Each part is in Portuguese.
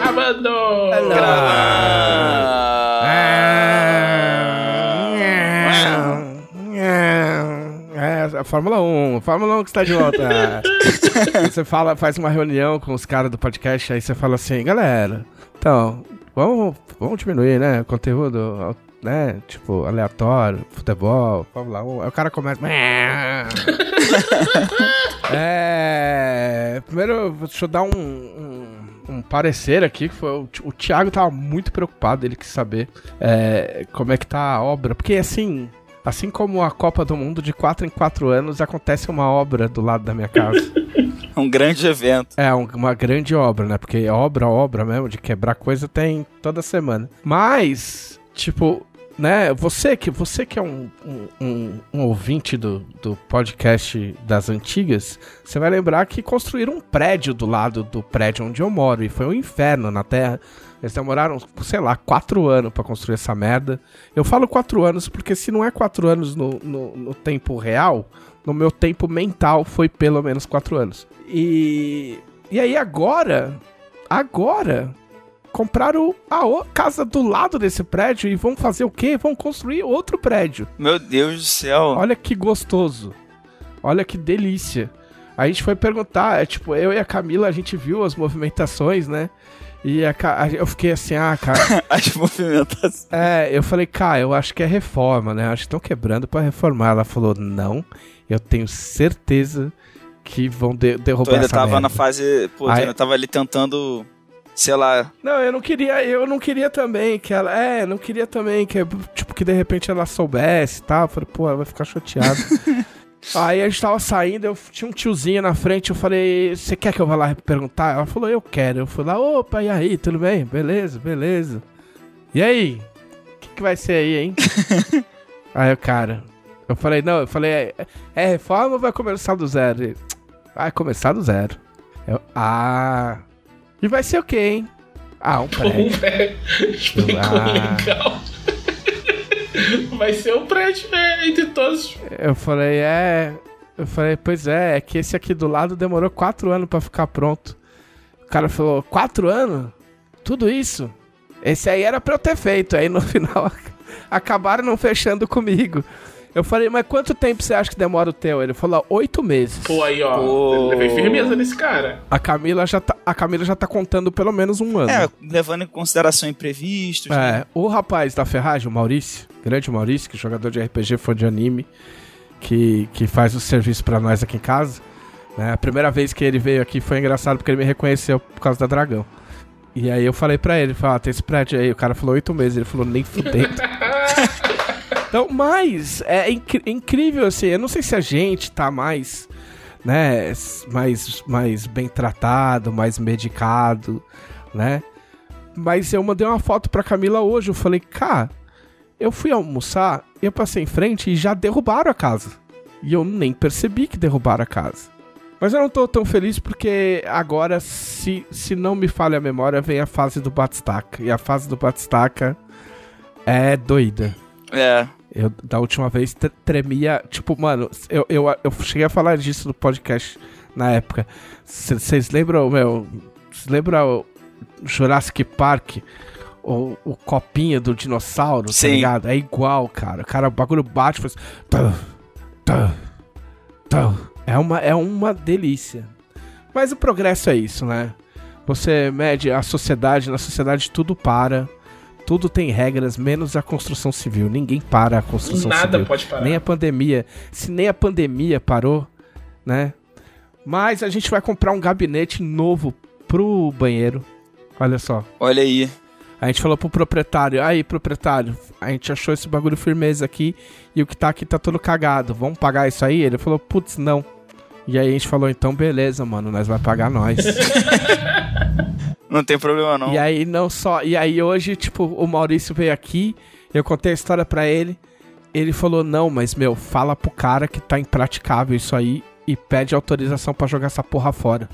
Gravando! É, a Fórmula 1, Fórmula 1 que está de volta. você fala, faz uma reunião com os caras do podcast, aí você fala assim, galera, então, vamos, vamos diminuir, né, o conteúdo, né, tipo, aleatório, futebol, Fórmula 1, aí o cara começa... é... Primeiro, deixa eu dar um, um, um parecer aqui, que foi o, o Thiago tava muito preocupado, ele quis saber é, como é que tá a obra, porque assim... Assim como a Copa do Mundo, de 4 em 4 anos acontece uma obra do lado da minha casa. um grande evento. É, um, uma grande obra, né? Porque obra, obra mesmo, de quebrar coisa tem toda semana. Mas, tipo, né, você que, você que é um, um, um, ouvinte do, do podcast das antigas, você vai lembrar que construíram um prédio do lado do prédio onde eu moro. E foi um inferno na Terra. Eles demoraram, sei lá, quatro anos para construir essa merda. Eu falo quatro anos porque se não é quatro anos no, no, no, tempo real, no meu tempo mental foi pelo menos quatro anos. E, e aí agora, agora, compraram a casa do lado desse prédio e vão fazer o quê? Vão construir outro prédio. Meu Deus do céu. Olha que gostoso. Olha que delícia. A gente foi perguntar, é, tipo, eu e a Camila, a gente viu as movimentações, né? E a, a- eu fiquei assim, ah, cara. As movimentações. É, eu falei, cara, eu acho que é reforma, né? Acho que estão quebrando pra reformar. Ela falou, não, eu tenho certeza que vão de- Tu derrubar ainda essa tava merda. na fase. Pô, Aí- ainda tava ali tentando. Sei lá. Não, eu não queria, eu não queria também que ela, é, não queria também que, tipo, que de repente ela soubesse e tal. Eu falei, pô, ela vai ficar chateada. Aí a gente tava saindo, eu tinha um tiozinho na frente, eu falei, você quer que eu vá lá perguntar? Ela falou, eu quero. Eu fui lá, opa, e aí, tudo bem? Beleza, beleza. E aí? O que, que vai ser aí, hein? aí o cara, eu falei, não, eu falei, é, é reforma ou vai começar do zero? Ele, vai começar do zero. Eu, ah. E vai ser o quê, hein? Ah, um prédio. Um prédio. Explicou Ah. legal. Vai ser um prédio é, entre todos. Eu falei, é. Eu falei, pois é, é que esse aqui do lado demorou quatro anos pra ficar pronto. O cara falou, quatro anos? Tudo isso? Esse aí era pra eu ter feito. Aí no final acabaram não fechando comigo. Eu falei, mas quanto tempo você acha que demora o teu? Ele falou, oito meses. Pô, aí, ó. Pô. Levei firmeza nesse cara. A Camila já tá, a Camila já tá contando pelo menos um ano. É, levando em consideração imprevistos. né? É, o rapaz da ferragem, o Maurício, grande Maurício, que é jogador de RPG, fã de anime, que, que faz o serviço pra nós aqui em casa. né? A primeira vez que ele veio aqui foi engraçado porque ele me reconheceu por causa da Dragão. E aí eu falei pra ele, falei, ah, tem esse prédio aí. O cara falou oito meses, ele falou, nem fudendo. então, mas é incri- incrível, assim, eu não sei se a gente tá mais, né, mais, mais bem tratado, mais medicado, né? Mas eu mandei uma foto pra Camila hoje. Eu falei, cara, eu fui almoçar, eu passei em frente e já derrubaram a casa. E eu nem percebi que derrubaram a casa. Mas eu não tô tão feliz porque agora, se, se não me falha a memória, vem a fase do Batistaca. E a fase do Batistaca é doida. É. Eu, da última vez, tre- tremia. Tipo, mano, eu, eu, eu cheguei a falar disso no podcast na época. Vocês lembram, meu? Vocês lembram o Jurassic Park? O, o copinho do dinossauro, tá Sim. ligado? É igual, cara. O cara, o bagulho bate e faz. Tum, tum, tum. É uma, é uma delícia. Mas o progresso é isso, né? Você mede a sociedade, na sociedade tudo para. Tudo tem regras, menos a construção civil. Ninguém para a construção Nada civil. pode parar. Nem a pandemia. Se nem a pandemia parou, né? Mas a gente vai comprar um gabinete novo pro banheiro. Olha só. Olha aí. A gente falou pro proprietário, aí proprietário, a gente achou esse bagulho firmeza aqui e o que tá aqui tá todo cagado. Vamos pagar isso aí? Ele falou, putz, não. E aí a gente falou, então beleza, mano, nós vai pagar nós. Não tem problema não. E aí não só. E aí hoje, tipo, o Maurício veio aqui, eu contei a história pra ele. Ele falou: "Não, mas meu, fala pro cara que tá impraticável isso aí e pede autorização pra jogar essa porra fora,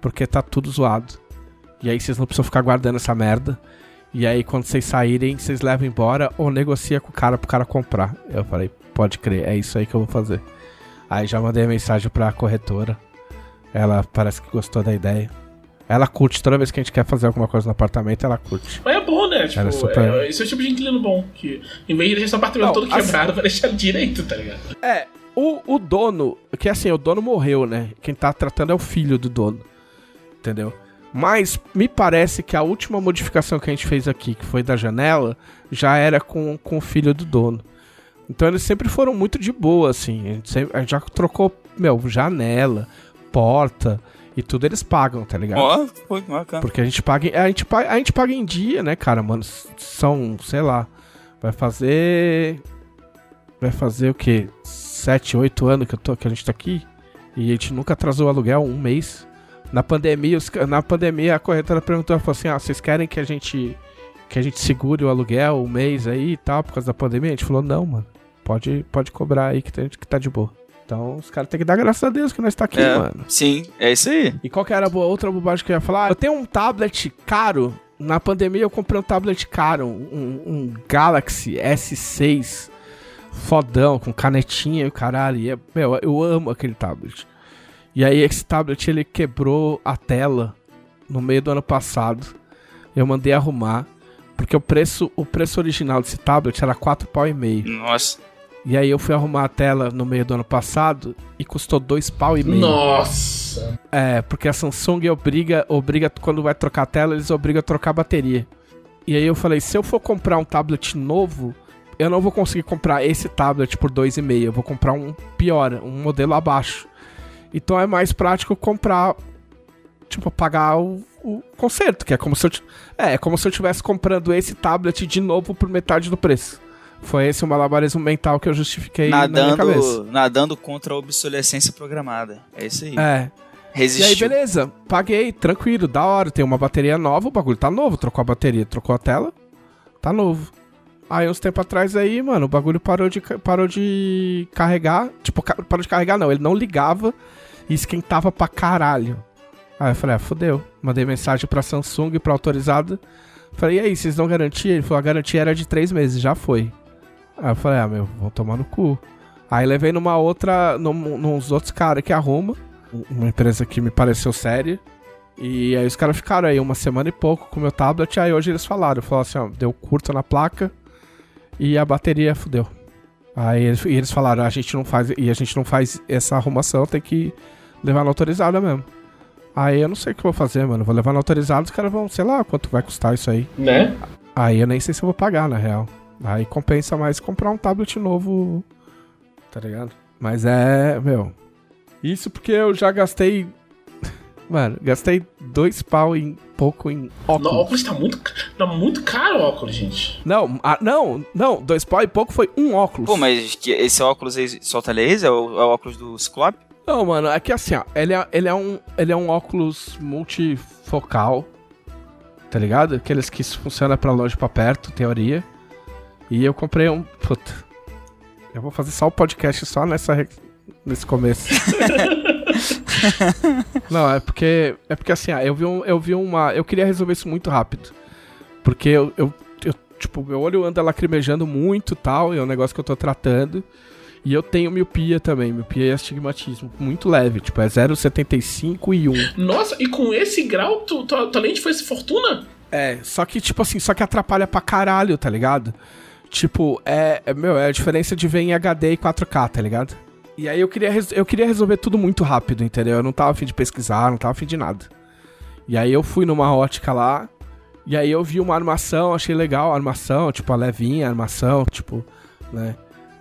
porque tá tudo zoado. E aí vocês não precisam ficar guardando essa merda. E aí quando vocês saírem, vocês levam embora ou negocia com o cara pro cara comprar". Eu falei: "Pode crer, é isso aí que eu vou fazer". Aí já mandei mensagem pra corretora. Ela parece que gostou da ideia. Ela curte, toda vez que a gente quer fazer alguma coisa no apartamento, ela curte. Mas é bom, né? Tipo, super- é, esse é o tipo de inquilino bom. Que em vez de deixar esse apartamento Não, todo assim- quebrado, vai deixar direito, tá ligado? É, o, o dono, que assim, o dono morreu, né? Quem tá tratando é o filho do dono. Entendeu? Mas me parece que a última modificação que a gente fez aqui, que foi da janela, já era com, com o filho do dono. Então eles sempre foram muito de boa, assim. A gente, sempre- a gente já trocou, meu, janela, porta e tudo eles pagam, tá ligado? Ó, foi bacana. Porque a gente paga, em- a gente paga, a gente paga em dia, né, cara, mano? São, sei lá, vai fazer vai fazer o quê? 7, 8 anos que eu tô que a gente tá aqui e a gente nunca atrasou o aluguel um mês. Na pandemia, os na pandemia a corretora perguntou, falou assim: "Ah, vocês querem que a gente que a gente segure o aluguel um mês aí e tal por causa da pandemia?" A gente falou: "Não, mano. Pode pode cobrar aí que, que tá de boa." Então, os caras têm que dar graças a Deus que nós tá aqui, É, mano. sim, é isso aí. E qual que era a outra bobagem que eu ia falar? Eu tenho um tablet caro. Na pandemia eu comprei um tablet caro, um, um Galaxy S6 fodão, com canetinha e o caralho. E é- meu, eu amo aquele tablet. E aí esse tablet ele quebrou a tela no meio do ano passado. Eu mandei arrumar, porque o preço, o preço original desse tablet era 4 pau e meio. Nossa. E aí eu fui arrumar a tela no meio do ano passado e custou 2 pau e meio. Nossa! É, porque a Samsung obriga, obriga, quando vai trocar a tela, eles obrigam a trocar a bateria. E aí eu falei, se eu for comprar um tablet novo, eu não vou conseguir comprar esse tablet por 2,5, eu vou comprar um pior, um modelo abaixo. Então é mais prático comprar, tipo, pagar o, o conserto, que é como se eu é, é como se eu estivesse comprando esse tablet de novo por metade do preço. Foi esse o malabarismo mental que eu justifiquei na minha cabeça. Nadando, nadando contra a obsolescência programada. É isso aí. É, E aí, Resistiu. beleza. Paguei, tranquilo, da hora. Tem uma bateria nova, o bagulho tá novo. Trocou a bateria, trocou a tela, tá novo. Aí, uns tempos atrás aí, mano, o bagulho parou de, parou de carregar. Tipo, parou de carregar, não. Ele não ligava e esquentava pra caralho. Aí eu falei, ah, fodeu. Mandei mensagem pra Samsung, pra autorizada. Falei, e aí, vocês dão garantia? Ele falou, a garantia era de três meses, já foi. Aí eu falei, ah, meu, vão tomar no cu. Aí levei numa outra, num, nos outros caras que arruma uma empresa que me pareceu séria. E aí os caras ficaram aí uma semana e pouco com o meu tablet. Aí hoje eles falaram, falaram assim, ó, deu curto na placa e a bateria fudeu. Aí eles, eles falaram, a gente não faz e a gente não faz essa arrumação, tem que levar na autorizada mesmo. Aí eu não sei o que eu vou fazer, mano. Vou levar na autorizada, os caras vão, sei lá, quanto vai custar isso aí. Né? Aí eu nem sei se eu vou pagar, na real. Aí compensa mais comprar um tablet novo, tá ligado? Mas é, meu. Isso porque eu já gastei. Mano, gastei dois pau em pouco em óculos. óculos tá muito, tá muito caro o óculos, gente. Não, ah, não, não, dois pau e pouco foi um óculos. Pô, mas que esse óculos aí solta laser? É o, é o óculos do Ciclope? Não, mano, é que assim, ó, ele é, ele é, um, ele é um óculos multifocal, tá ligado? Aqueles que funcionam pra longe e pra perto, teoria. E eu comprei um. Puta. Eu vou fazer só o podcast só nessa, re- nesse começo. Não, é porque. É porque assim, ó, eu vi, um, eu vi uma. Eu queria resolver isso muito rápido. Porque eu, eu, eu, Tipo, meu olho anda lacrimejando muito tal, e é um negócio que eu tô tratando. E eu tenho miopia também, miopia e astigmatismo, muito leve, tipo, é 0,75 e 1. Nossa, e com esse grau, tu, tu, tua lente foi fortuna? É, só que, tipo assim, só que atrapalha pra caralho, tá ligado? Tipo, é, é, meu, é a diferença de ver em HD e 4K, tá ligado? E aí eu queria, eu queria resolver tudo muito rápido, entendeu? Eu não tava afim de pesquisar, não tava afim de nada. E aí eu fui numa ótica lá, e aí eu vi uma armação, achei legal a armação, tipo, a levinha, a armação, tipo, né?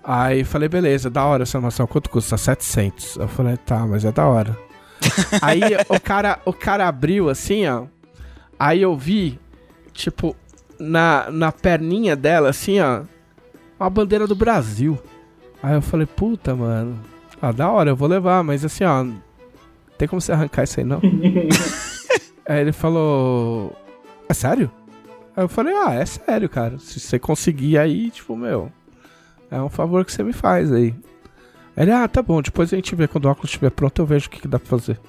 Aí falei, beleza, da hora essa armação, quanto custa? 700. Eu falei, tá, mas é da hora. aí o cara, o cara abriu assim, ó. Aí eu vi, tipo, na, na perninha dela, assim, ó, uma bandeira do Brasil. Aí eu falei, puta, mano. Ah, da hora, eu vou levar, mas assim, ó. Tem como você arrancar isso aí, não? aí ele falou. É sério? Aí eu falei, ah, é sério, cara. Se você conseguir aí, tipo, meu. É um favor que você me faz aí. Ele, ah, tá bom, depois a gente vê quando o óculos estiver pronto, eu vejo o que, que dá pra fazer.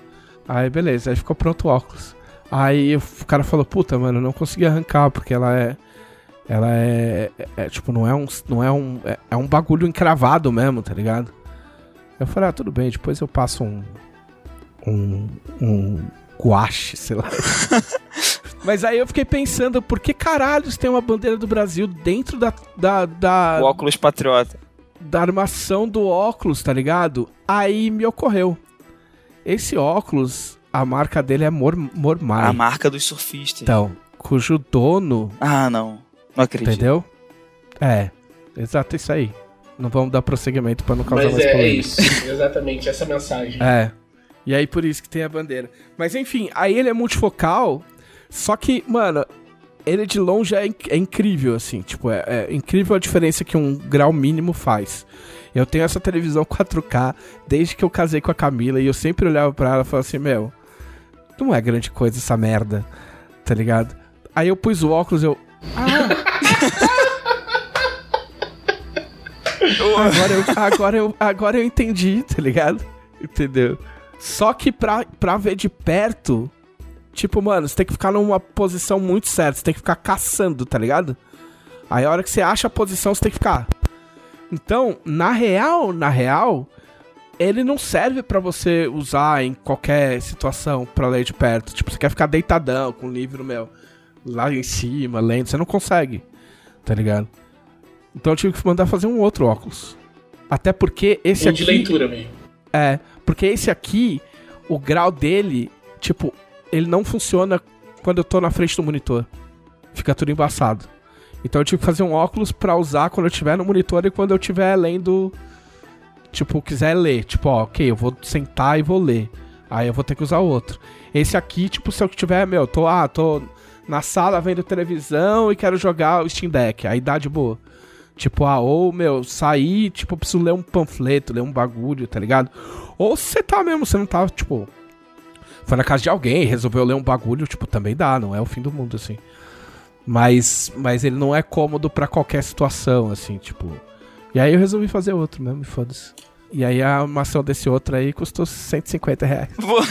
Aí beleza, aí ficou pronto o óculos. Aí o cara falou, puta, mano, eu não consegui arrancar, porque ela é. Ela é, é, é, tipo, não é um. Não é um. É, é um bagulho encravado mesmo, tá ligado? Eu falei, ah, tudo bem, depois eu passo um. Um. Um guache, sei lá. Mas aí eu fiquei pensando, por que caralhos tem uma bandeira do Brasil dentro da. da, da O óculos patriota. da armação do óculos, tá ligado? Aí me ocorreu. Esse óculos, a marca dele é Mor Mormai. A marca dos surfistas. Então, cujo dono, Ah, não. Não acredito. entendeu? É, exato isso aí. Não vamos dar prosseguimento pra não causar Mas mais é, é isso, exatamente, essa mensagem. É. E aí por isso que tem a bandeira. Mas enfim, aí ele é multifocal, só que, mano, ele de longe é, inc- é incrível, assim. Tipo, é, é incrível a diferença que um grau mínimo faz. Eu tenho essa televisão 4K desde que eu casei com a Camila e eu sempre olhava pra ela e falava assim, meu, não é grande coisa essa merda, tá ligado? Aí eu pus o óculos e eu. Ah! agora, eu, agora, eu, agora eu entendi, tá ligado? Entendeu? Só que pra, pra ver de perto, tipo, mano, você tem que ficar numa posição muito certa, você tem que ficar caçando, tá ligado? Aí a hora que você acha a posição, você tem que ficar. Então, na real, na real, ele não serve pra você usar em qualquer situação pra ler de perto. Tipo, você quer ficar deitadão com o livro, meu, lá em cima, lendo, você não consegue, tá ligado? Então eu tive que mandar fazer um outro óculos. Até porque esse aqui. de leitura mesmo. É, porque esse aqui, o grau dele, tipo, ele não funciona quando eu tô na frente do monitor. Fica tudo embaçado. Então eu tive que fazer um óculos pra usar quando eu estiver no monitor e quando eu estiver lendo. Tipo, quiser ler. Tipo, ó, ok, eu vou sentar e vou ler. Aí eu vou ter que usar outro. Esse aqui, tipo, se eu tiver, meu, tô, ah, tô na sala vendo televisão e quero jogar o Steam Deck. Aí dá de boa. Tipo, ah, ou, meu, sair, tipo, preciso ler um panfleto, ler um bagulho, tá ligado? Ou você tá mesmo, você não tá, tipo. Foi na casa de alguém, resolveu ler um bagulho, tipo, também dá, não é o fim do mundo, assim. Mas, mas ele não é cômodo pra qualquer situação, assim, tipo. E aí eu resolvi fazer outro mesmo, e foda-se. E aí a armação desse outro aí custou 150 reais. Vou-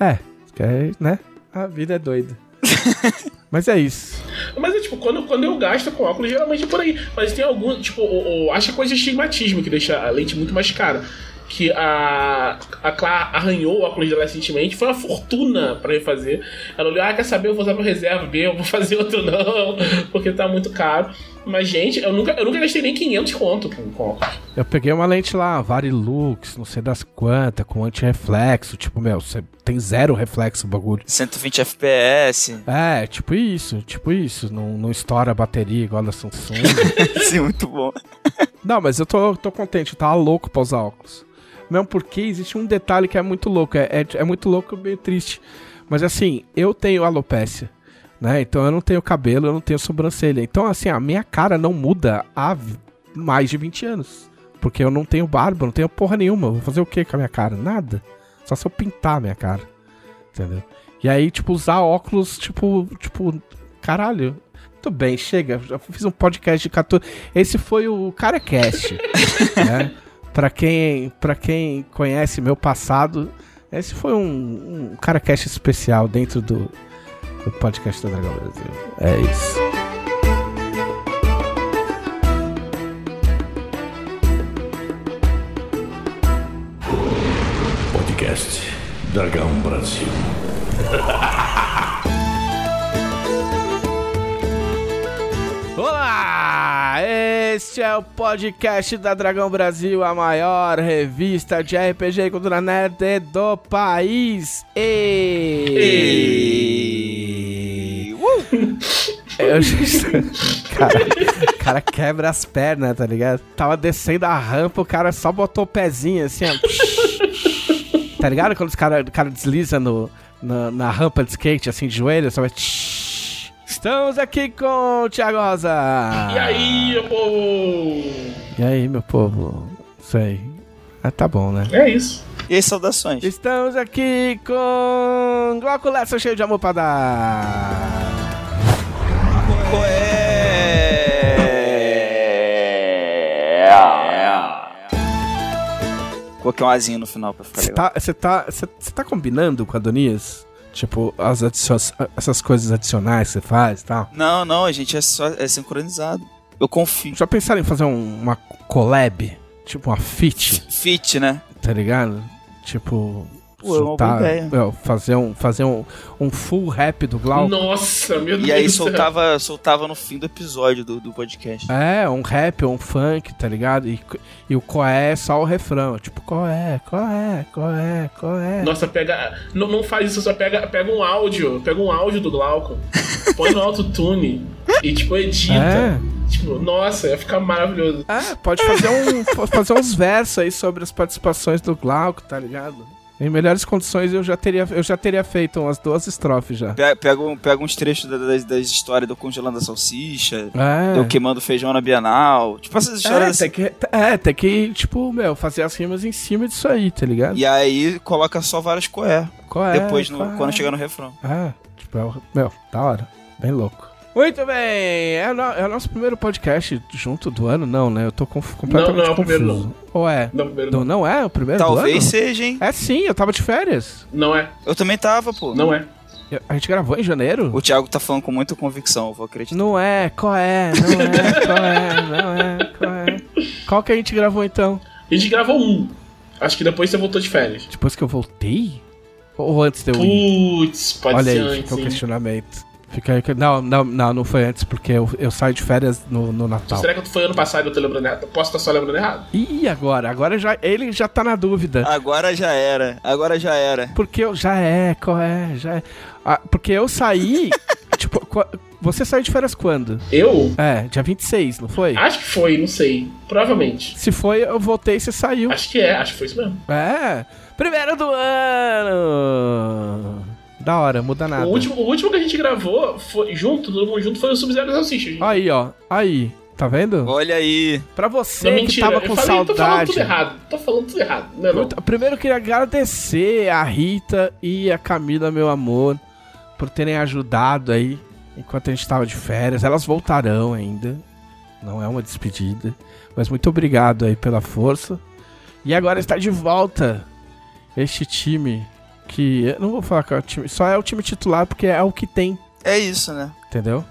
É, que é, né? A vida é doida. mas é isso. Mas é tipo, quando, quando eu gasto com óculos, geralmente é por aí. Mas tem algum, tipo, o, o, acho que é coisa de estigmatismo que deixa a lente muito mais cara. Que a, a Clara arranhou o óculos dela recentemente, foi uma fortuna pra refazer. Ela olhou, ah, quer saber, eu vou usar meu reserva B, eu vou fazer outro não, porque tá muito caro. Mas, gente, eu nunca, eu nunca gastei nem 500 conto com, óculos. Eu peguei uma lente lá, Varilux, não sei das quantas, com anti-reflexo. Tipo, meu, você tem zero reflexo o bagulho. 120 FPS. É, tipo isso, tipo isso. Não, não estoura a bateria igual da Samsung. Sim, muito bom. não, mas eu tô, tô contente, eu tava louco pra usar óculos. Mesmo porque existe um detalhe que é muito louco, é, é, é muito louco e meio triste. Mas assim, eu tenho alopécia, né? Então eu não tenho cabelo, eu não tenho sobrancelha. Então, assim, a minha cara não muda há mais de 20 anos. Porque eu não tenho barba, não tenho porra nenhuma. Vou fazer o que com a minha cara? Nada. Só se eu pintar a minha cara. Entendeu? E aí, tipo, usar óculos, tipo, tipo, caralho. Tudo bem, chega. Já fiz um podcast de 14. Esse foi o CaraCast. né? Pra quem, pra quem conhece meu passado, esse foi um, um CaraCast especial dentro do, do podcast da Dragão Brasil. É isso. Podcast Dragão Brasil. Olá! Este é o podcast da Dragão Brasil, a maior revista de RPG e cultura nerd do país. E... E... Eu já- cara, o cara quebra as pernas, tá ligado? Tava descendo a rampa, o cara só botou o pezinho assim, ó. tá ligado? Quando os cara, o cara desliza no, na, na rampa de skate, assim, de joelho, só vai... Estamos aqui com o Thiago Rosa. E aí, meu povo? E aí, meu povo? Isso aí. Ah, tá bom, né? É isso. E aí, saudações. Estamos aqui com Glauco Lessa cheio de amor pra dar. Coloquei um azinho no final pra ficar Você legal. tá, você tá, você você tá combinando com a Adonias? Tipo, as essas coisas adicionais que você faz e tal? Não, não, a gente é só é sincronizado. Eu confio. Já pensaram em fazer um- uma collab? Tipo uma fit? Fit, né? tá ligado? Tipo. Pô, é uma boa soltar- ideia. meu, fazer um, fazer um, um full rap do Glauco. Nossa, meu Deus E aí soltava, soltava no fim do episódio do, do podcast. É, um rap, um funk, tá ligado? E, e o qual é só o refrão. Tipo, qual é, qual é, qual é, qual é. Nossa, pega. Não, não faz isso, só pega, pega um áudio. Pega um áudio do Glauco. põe no autotune. E tipo, edita. É. Tipo, nossa, ia ficar maravilhoso. É, pode fazer, um, pode fazer uns versos aí sobre as participações do Glauco, tá ligado? Em melhores condições eu já teria, eu já teria feito umas duas estrofes já. Pe- Pega, um- pega uns trechos da- das, das histórias do congelando a salsicha, É. do queimando feijão na Bienal. Tipo essas histórias É, assim. tem que, é, tem que, tipo, meu, fazer as rimas em cima disso aí, tá ligado? E aí coloca só várias coé. Qual é? Depois, no- quando chegar no refrão. É, tipo, é meu, da hora. Bem louco. Muito bem, é, o no- é o nosso primeiro podcast junto do ano, não, né? Eu tô conf- completamente Não, não é o confuso. primeiro, Ou é? Não, primeiro Não, não. não é o primeiro do Talvez ano? seja, hein? É sim, eu tava de férias. Não é. Eu também tava, pô. Não é. A gente gravou em janeiro? O Thiago tá falando com muita convicção, eu vou acreditar. Não é, qual é, não é, qual é, não é, qual é. Qual que a gente gravou então? A gente gravou um. Acho que depois você voltou de férias. Depois que eu voltei? Ou antes de eu ir? Putz, pode Olha ser aí, antes. fica o hein? questionamento. Fica aí, que- não, não, não, não foi antes, porque eu, eu saio de férias no, no Natal. Será que foi ano passado e eu tô lembrando errado? Posso estar só lembrando errado? Ih, agora? Agora já, ele já tá na dúvida. Agora já era, agora já era. Porque eu já é, qual é, já é. Ah, porque eu saí. tipo, você saiu de férias quando? Eu? É, dia 26, não foi? Acho que foi, não sei. Provavelmente. Se foi, eu voltei e você saiu. Acho que é, acho que foi isso mesmo. É, primeiro do ano. Da hora, muda nada. O último, o último que a gente gravou foi, junto, todo mundo junto, foi o Sub-Zero Salsicha. gente. Aí, ó, aí. Tá vendo? Olha aí. Pra Não, você que mentira. tava eu com falei, tô falando saudade. tudo errado. Tô falando tudo errado. Não, é não. Muito- Primeiro eu queria agradecer a Rita e a Camila, meu amor, por terem ajudado aí enquanto a gente tava de férias. Elas voltarão ainda. Não é uma despedida. Mas muito obrigado aí pela força. E agora está de volta este time que. Eu não vou falar que é o time. Só é o time titular porque é o que tem, É isso, né? entendeu?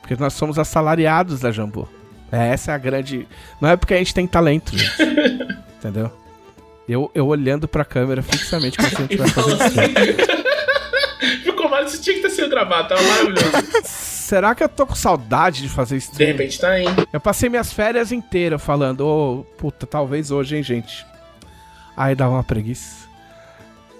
Porque nós somos assalariados da Jambô. É, essa é a grande. Não é porque a gente tem talento, gente. entendeu? Eu, eu olhando pra câmera fixamente como se a gente vai fazer falando isso. assim. Ficou mal, isso tinha que ter sido gravado, tava maravilhoso. Será que eu tô com saudade de fazer De stream? repente tá, hein? Eu passei minhas férias inteiras falando, ô, puta, talvez hoje, hein, gente. Aí dá uma preguiça.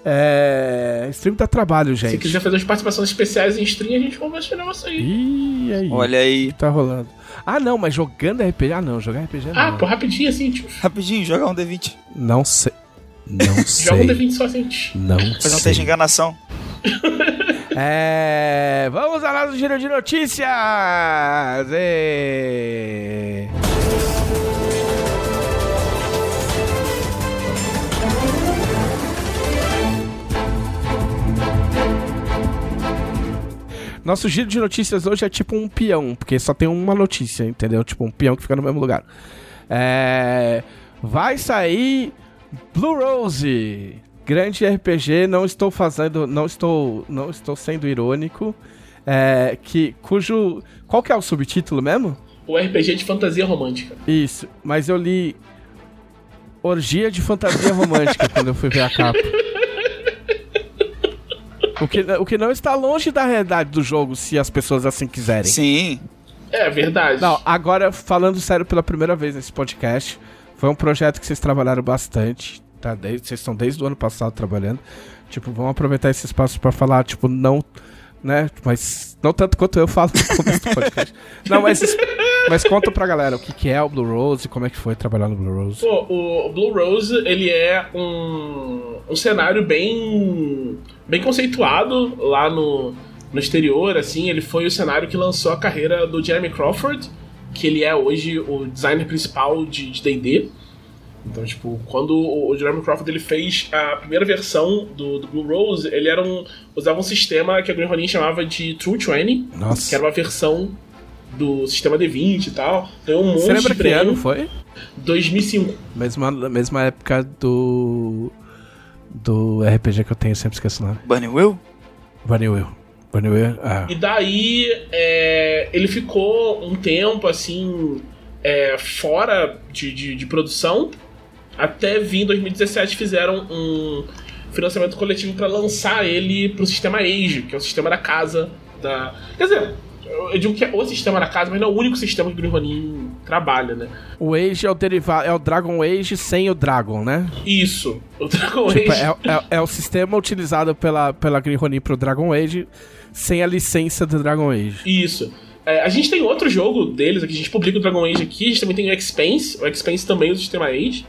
É. Stream dá trabalho, Se gente. quiser fazer umas participações especiais em stream, a gente conversa esse negócio aí. Ih, aí. Olha aí. Tá rolando. Ah, não, mas jogando RPG. Ah, não, jogar RPG não. Ah, pô, rapidinho assim, tipo, Rapidinho, joga um D20. Não sei. Não joga um sei. D20 só assim. tch. Não Fazer um teste de sei. enganação. É. Vamos ao nosso giro de notícias! Ê. Nosso giro de notícias hoje é tipo um peão, porque só tem uma notícia, entendeu? Tipo um peão que fica no mesmo lugar. É, vai sair Blue Rose, grande RPG. Não estou fazendo, não estou, não estou sendo irônico. É, que cujo qual que é o subtítulo mesmo? O RPG de fantasia romântica. Isso, mas eu li Orgia de Fantasia Romântica quando eu fui ver a capa. O que, o que não está longe da realidade do jogo, se as pessoas assim quiserem. Sim. É verdade. Não, agora falando sério pela primeira vez nesse podcast, foi um projeto que vocês trabalharam bastante, tá? Desde, vocês estão desde o ano passado trabalhando. Tipo, vamos aproveitar esse espaço pra falar, tipo, não, né? Mas não tanto quanto eu falo no começo do podcast. Não, mas, mas conta pra galera o que, que é o Blue Rose, como é que foi trabalhar no Blue Rose. Pô, o Blue Rose, ele é um, um cenário bem, bem conceituado lá no, no exterior, assim. Ele foi o cenário que lançou a carreira do Jeremy Crawford, que ele é hoje o designer principal de D&D. Então, tipo, quando o Jeremy Crawford ele fez a primeira versão do, do Blue Rose, ele era um, usava um sistema que a Green Ronin chamava de True 20, que Nossa. era uma versão do sistema D20 e tal. Ganhou um monte Você lembra de que ano prêmio. foi? 2005. Mesma, mesma época do. Do RPG que eu tenho, sempre esqueço o nome. Bunny Will? Bunny Will. Bunny Will. Ah. E daí é, ele ficou um tempo assim é, fora de, de, de produção. até vir em 2017 fizeram um financiamento coletivo para lançar ele pro sistema Age, que é o sistema da casa da. Quer dizer, eu digo que é o sistema da casa, mas não é o único sistema que o Grim Ronin trabalha, né? O Age é o derivado, é o Dragon Age sem o Dragon, né? Isso. O Dragon Tipo, Age. é, é- é o sistema utilizado pela, pela Green Ronin pro Dragon Age sem a licença do Dragon Age. Isso. É, a gente tem outro jogo deles aqui, a gente publica o Dragon Age aqui, a gente também tem o Expense, o Expense também é do sistema Age.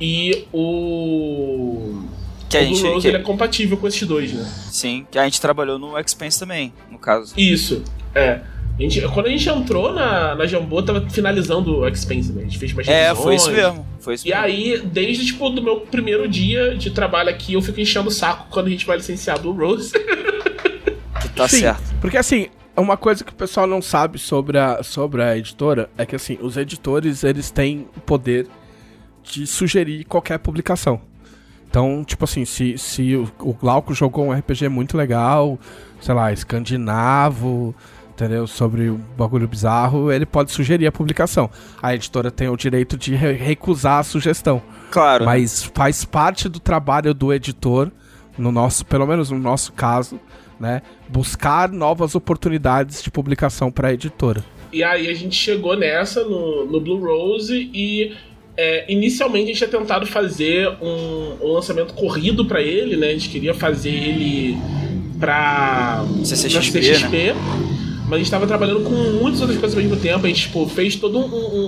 E o. Que a o gente. Blue Rose que- ele é compatível com esses dois, né? Sim, que a gente trabalhou no Expense também, no caso. Isso, é. A gente, quando a gente entrou na, na Jambô, tava finalizando o Expense, né? A gente fez mais É, foi isso mesmo. Foi isso E mesmo. aí, desde tipo, do meu primeiro dia de trabalho aqui, eu fico enchendo o saco quando a gente vai licenciar Blue Rose. Que tá Sim, certo. Porque assim, uma coisa que o pessoal não sabe sobre a, sobre a editora é que assim, os editores eles têm o poder de sugerir qualquer publicação. Então, tipo assim, se, se o Glauco jogou um RPG muito legal, sei lá, escandinavo, entendeu? Sobre um bagulho bizarro, ele pode sugerir a publicação. A editora tem o direito de re- recusar a sugestão. Claro. Mas faz parte do trabalho do editor, no nosso, pelo menos no nosso caso, né, buscar novas oportunidades de publicação para a editora. E aí a gente chegou nessa no, no Blue Rose e é, inicialmente a gente tinha tentado fazer um, um lançamento corrido pra ele, né? A gente queria fazer ele pra CCXP, pra CCXP, mas a gente tava trabalhando com muitas outras coisas ao mesmo tempo. A gente tipo, fez todo um, um,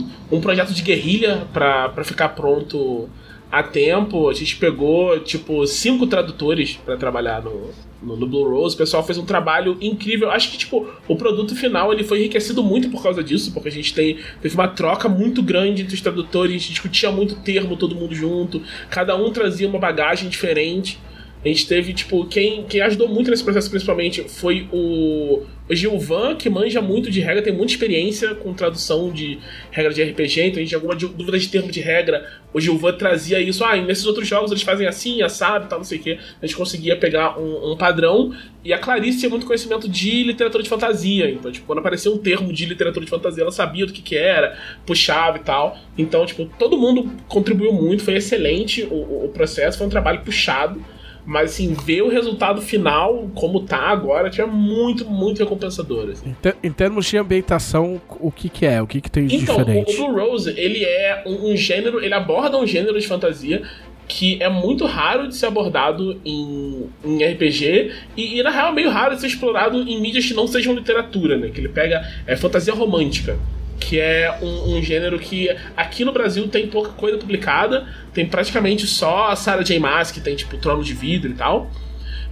um- um projeto de guerrilha pra ficar pronto a tempo. A gente pegou tipo cinco tradutores pra trabalhar no, no, no Blue Rose. O pessoal fez um trabalho incrível. Acho que, tipo, o produto final ele foi enriquecido muito por causa disso, porque a gente tem, teve uma troca muito grande entre os tradutores, a gente discutia muito termo, todo mundo junto, cada um trazia uma bagagem diferente. A gente teve, tipo, quem, quem ajudou muito nesse processo, principalmente, foi o, Gilvan, que manja muito de regra, tem muita experiência com tradução de regra de RPG, então a gente tinha alguma dú- dúvida de termo de regra. O Gilvan trazia isso, ah, nesses outros jogos eles fazem assim, assado, tal, não sei o quê. A gente conseguia pegar um, um padrão. E a Clarice tinha muito conhecimento de literatura de fantasia. Então, tipo, quando aparecia um termo de literatura de fantasia, ela sabia do que, que era, puxava e tal. Então, tipo, todo mundo contribuiu muito, foi excelente o- o processo, foi um trabalho puxado. Mas, assim, ver o resultado final, como tá agora, tinha muito, muito recompensador. Assim. Em, ter- em termos de ambientação, o que que é? O que que tem de Então, o, diferente? o Blue Rose, ele é um, um gênero, ele aborda um gênero de fantasia que é muito raro de ser abordado em, em RPG e, e, na real, é meio raro de ser explorado em mídias que não sejam literatura, né? Que ele pega é, fantasia romântica, que é um, um gênero que aqui no Brasil tem pouca coisa publicada, tem praticamente só a Sarah J. Maas, que tem, tipo, Trono de Vidro e tal.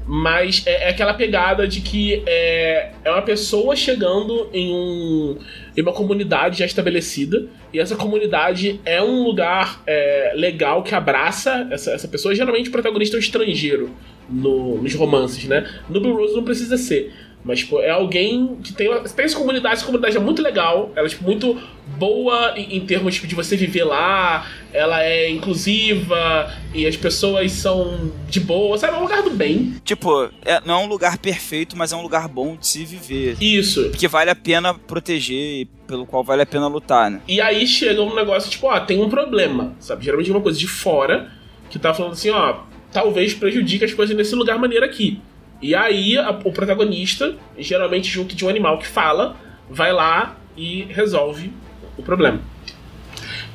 Mas é, é aquela pegada de que é, é uma pessoa chegando em, um, em uma comunidade já estabelecida, e essa comunidade é um lugar é, legal que abraça essa, essa pessoa. Geralmente o protagonista é um estrangeiro no- nos romances, né? No Blue Rose não precisa ser. Mas, tipo, é alguém que tem, uma- tem essa comunidade, essa comunidade é muito legal, ela é tipo, muito boa em, em termos tipo, de você viver lá, ela é inclusiva e as pessoas são de boa, sabe? É um lugar do bem. Tipo, é- não é um lugar perfeito, mas é um lugar bom de se viver. Isso. Porque vale a pena proteger e pelo qual vale a pena lutar, né? E aí chega um negócio tipo, ó, tem um problema, sabe? Geralmente é uma coisa de fora que tá falando assim, ó, talvez prejudique as coisas nesse lugar maneiro aqui. E aí a- o protagonista, geralmente junto de um animal que fala, vai lá e resolve o problema.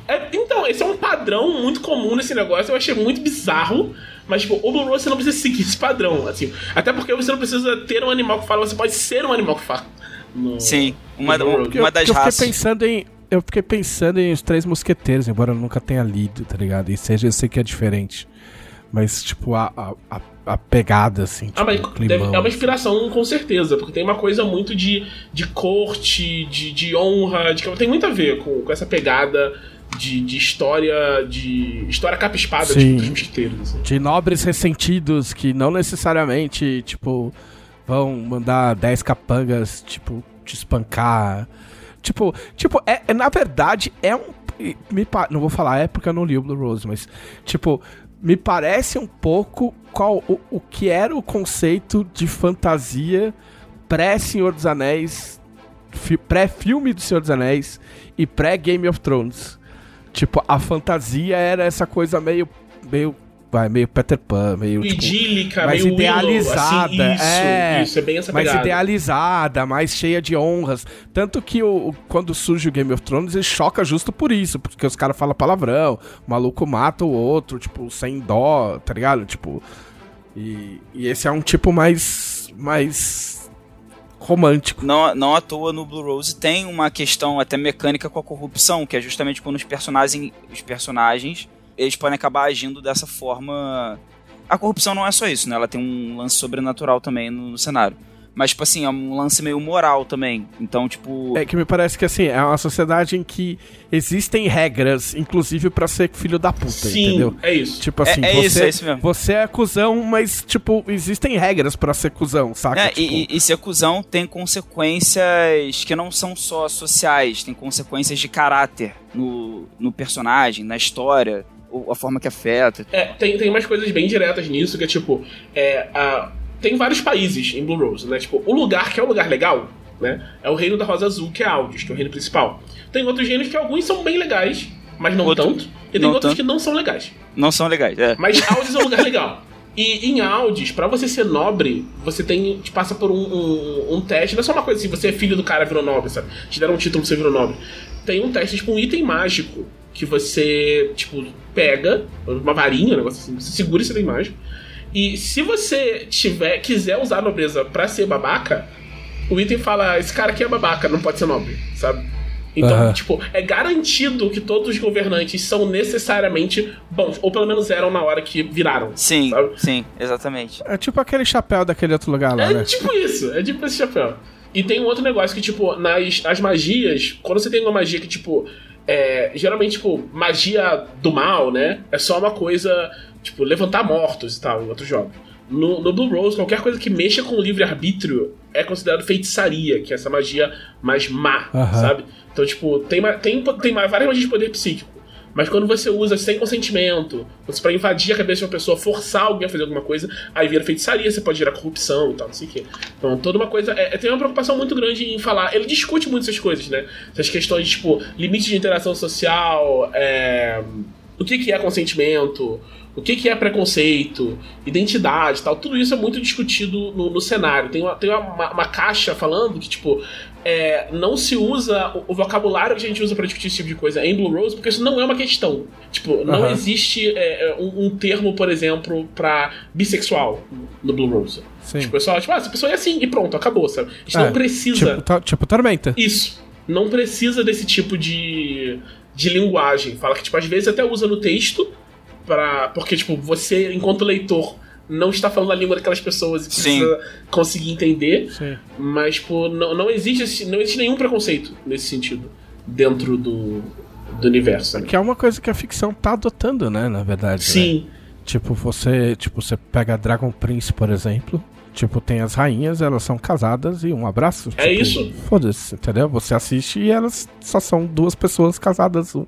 É, então, esse é um padrão muito comum nesse negócio, eu achei muito bizarro. Mas, tipo, o Blue Rose você não precisa seguir esse padrão, assim. Até porque você não precisa ter um animal que fala, você pode ser um animal que fala. No- Sim, uma, no uma eu, das eu fiquei raças. pensando em. Eu fiquei pensando em Os Três Mosqueteiros, embora eu nunca tenha lido, tá ligado? E seja, eu sei que é diferente. Mas, tipo, a, a, a, a pegada, assim, tipo, Ah, mas o deve- climão. é uma inspiração com certeza, porque tem uma coisa muito de, de corte, de, de honra, de, tem muito a ver com, com essa pegada de, de história, de história capa-espada Sim. tipo, dos mosquiteiros. Assim. De nobres ressentidos que não necessariamente, tipo, vão mandar 10 capangas, tipo, te espancar. Tipo, tipo é, é- na verdade, é um. Me, não vou falar é porque eu não li o Blue Rose, mas, tipo, me parece um pouco qual o, o que era o conceito de fantasia pré-Senhor dos Anéis, fi- pré-filme do Senhor dos Anéis e pré-Game of Thrones. tipo, a fantasia era essa coisa meio. meio. Vai, meio Peter Pan, meio. Tipo, Idílica, mais meio idealizada. Willow, assim, isso, é, isso, é bem essa mais pegada. idealizada, mais cheia de honras. Tanto que o, o- quando surge o Game of Thrones, ele choca justo por isso. Porque os caras falam palavrão, o maluco mata o outro, tipo, sem dó, tá ligado? Tipo. E, e esse é um tipo mais. mais. romântico. Não, não à toa no Blue Rose tem uma questão até mecânica com a corrupção, que é justamente quando os personagens, os personagens eles podem acabar agindo dessa forma. A corrupção não é só isso, né? Ela tem um lance sobrenatural também no, no cenário. Mas, tipo assim, é um lance meio moral também. Então, tipo. É que me parece que assim, é uma sociedade em que existem regras, inclusive pra ser filho da puta, Sim, entendeu? é isso. Tipo É- assim, é você, isso, é isso mesmo. você é cuzão, mas, tipo, existem regras pra ser cuzão, saca? É, Tipo, e, e, ser cuzão tem consequências que não são só sociais, tem consequências de caráter no, no personagem, na história, a forma que afeta. É, tem, tem umas coisas bem diretas nisso, que é tipo, é, a, tem vários países em Blue Rose, né? Tipo, o lugar que é um lugar legal, né? É o reino da Rosa Azul, que é Aldis, que é o reino principal. Tem outros reinos que alguns são bem legais, mas não Outro- tanto. E tem outros tanto. que não são legais. Não são legais, é. Mas Aldis é um lugar legal. E em Aldis, pra você ser nobre, você tem. Te passa por um, um, um teste. Não é só uma coisa assim, você é filho do cara virou nobre, sabe? Te deram um título você virou nobre. Tem um teste, tipo, um item mágico. Que você, tipo, pega, uma varinha, um negócio assim, você segura esse item mágico. E se você tiver, quiser usar a nobreza pra ser babaca, o item fala, esse cara aqui é babaca, não pode ser nobre, sabe? Então, Aham. tipo, é garantido que todos os governantes são necessariamente bons, ou pelo menos eram na hora que viraram. Sim, Sabe? sim, exatamente. É tipo aquele chapéu daquele outro lugar lá, É né? tipo isso, é tipo esse chapéu. E tem um outro negócio que, tipo, nas as magias, quando você tem uma magia que, tipo, é, geralmente, tipo, magia do mal, né? É só uma coisa, tipo, levantar mortos e tal, em outros jogos. No, no Blue Rose, qualquer coisa que mexa com o livre-arbítrio é considerado feitiçaria, que é essa magia mais má, sabe? Então, tipo, tem, tem, tem várias magias de poder psíquico. Mas quando você usa sem consentimento, você pra invadir a cabeça de uma pessoa, forçar alguém a fazer alguma coisa, aí vira feitiçaria, você pode gerar corrupção e tal, não sei o quê. Então, toda uma coisa. É, tem uma preocupação muito grande em falar. Ele discute muito essas coisas, né? Essas questões, tipo, limite de interação social, é, o que, que é consentimento, o que, que é preconceito, identidade tal. Tudo isso é muito discutido no, no cenário. Tem, uma, tem uma, uma caixa falando que, tipo, é, não se usa o, o vocabulário que a gente usa pra discutir esse tipo de coisa em Blue Rose, porque isso não é uma questão. Tipo, não Aham. existe é, é, um, um termo, por exemplo, pra bissexual no Blue Rose. Sim. Tipo, o pessoal, tipo, ah, essa pessoa é assim e pronto, acabou, sabe? A gente É, não precisa. Tipo, to- tipo Tormenta. Isso. Não precisa desse tipo de, de linguagem. Fala que, tipo, às vezes até usa no texto, pra, porque, tipo, você, enquanto leitor, não está falando a língua daquelas pessoas e Sim. precisa conseguir entender. Sim. Mas, tipo, não, não, existe, não existe nenhum preconceito nesse sentido dentro do, do universo. né? Que é uma coisa que a ficção tá adotando, né, na verdade. né? Sim. Tipo, você, tipo, você pega Dragon Prince, por exemplo. Tipo, tem as rainhas, elas são casadas e um abraço. É tipo, isso. Foda-se, entendeu? Você assiste e elas só são duas pessoas casadas um-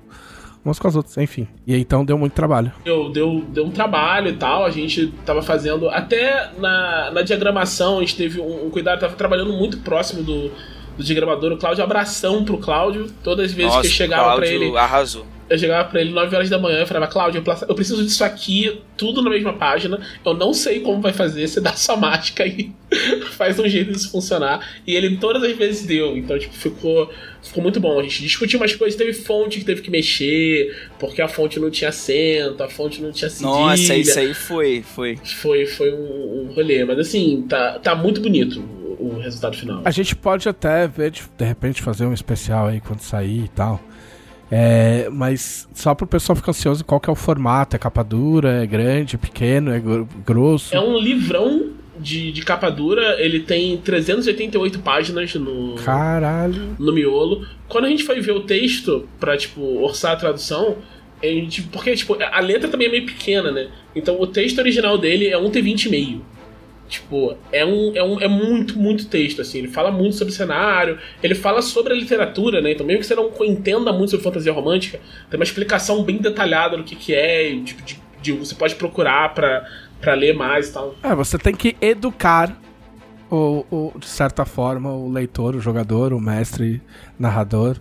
umas com as outras, enfim. E aí, então deu muito trabalho. Deu, deu, deu um trabalho e tal. A gente tava fazendo. Até na, na diagramação, a gente teve um, um cuidado, tava trabalhando muito próximo do, do diagramador, o Cláudio. Abração pro Cláudio. Todas as vezes Nossa, que chegava pra Cláudio ele. arrasou. Eu chegava pra ele 9 horas da manhã e falava, Cláudio, eu preciso disso aqui, tudo na mesma página. Eu não sei como vai fazer, você dá sua mágica e faz um jeito disso funcionar. E ele todas as vezes deu. Então, tipo, ficou, ficou muito bom. A gente discutiu umas coisas, teve fonte que teve que mexer, porque a fonte não tinha acento, a fonte não tinha cedilha. Nossa, isso aí foi, foi. Foi, foi um, um rolê. Mas assim, tá, tá muito bonito o, o resultado final. A gente pode até ver, de, de repente, fazer um especial aí quando sair e tal. É, mas só pro pessoal ficar ansioso, qual que é o formato? É capa dura, é grande, é pequeno, é gro- grosso? É um livrão de, de capa dura, ele tem 388 páginas no, Caralho. no miolo. Quando a gente foi ver o texto pra, tipo, orçar a tradução, a gente, porque, tipo, a letra também é meio pequena, né? Então o texto original dele é um T20 e meio. Tipo, é, um, é, um, é muito, muito texto, assim. Ele fala muito sobre o cenário, ele fala sobre a literatura, né? Então, mesmo que você não entenda muito sobre fantasia romântica, tem uma explicação bem detalhada do que, que é, tipo, de, de- você pode procurar pra, pra ler mais e tal. É, você tem que educar, o, o- de certa forma, o leitor, o jogador, o mestre, narrador,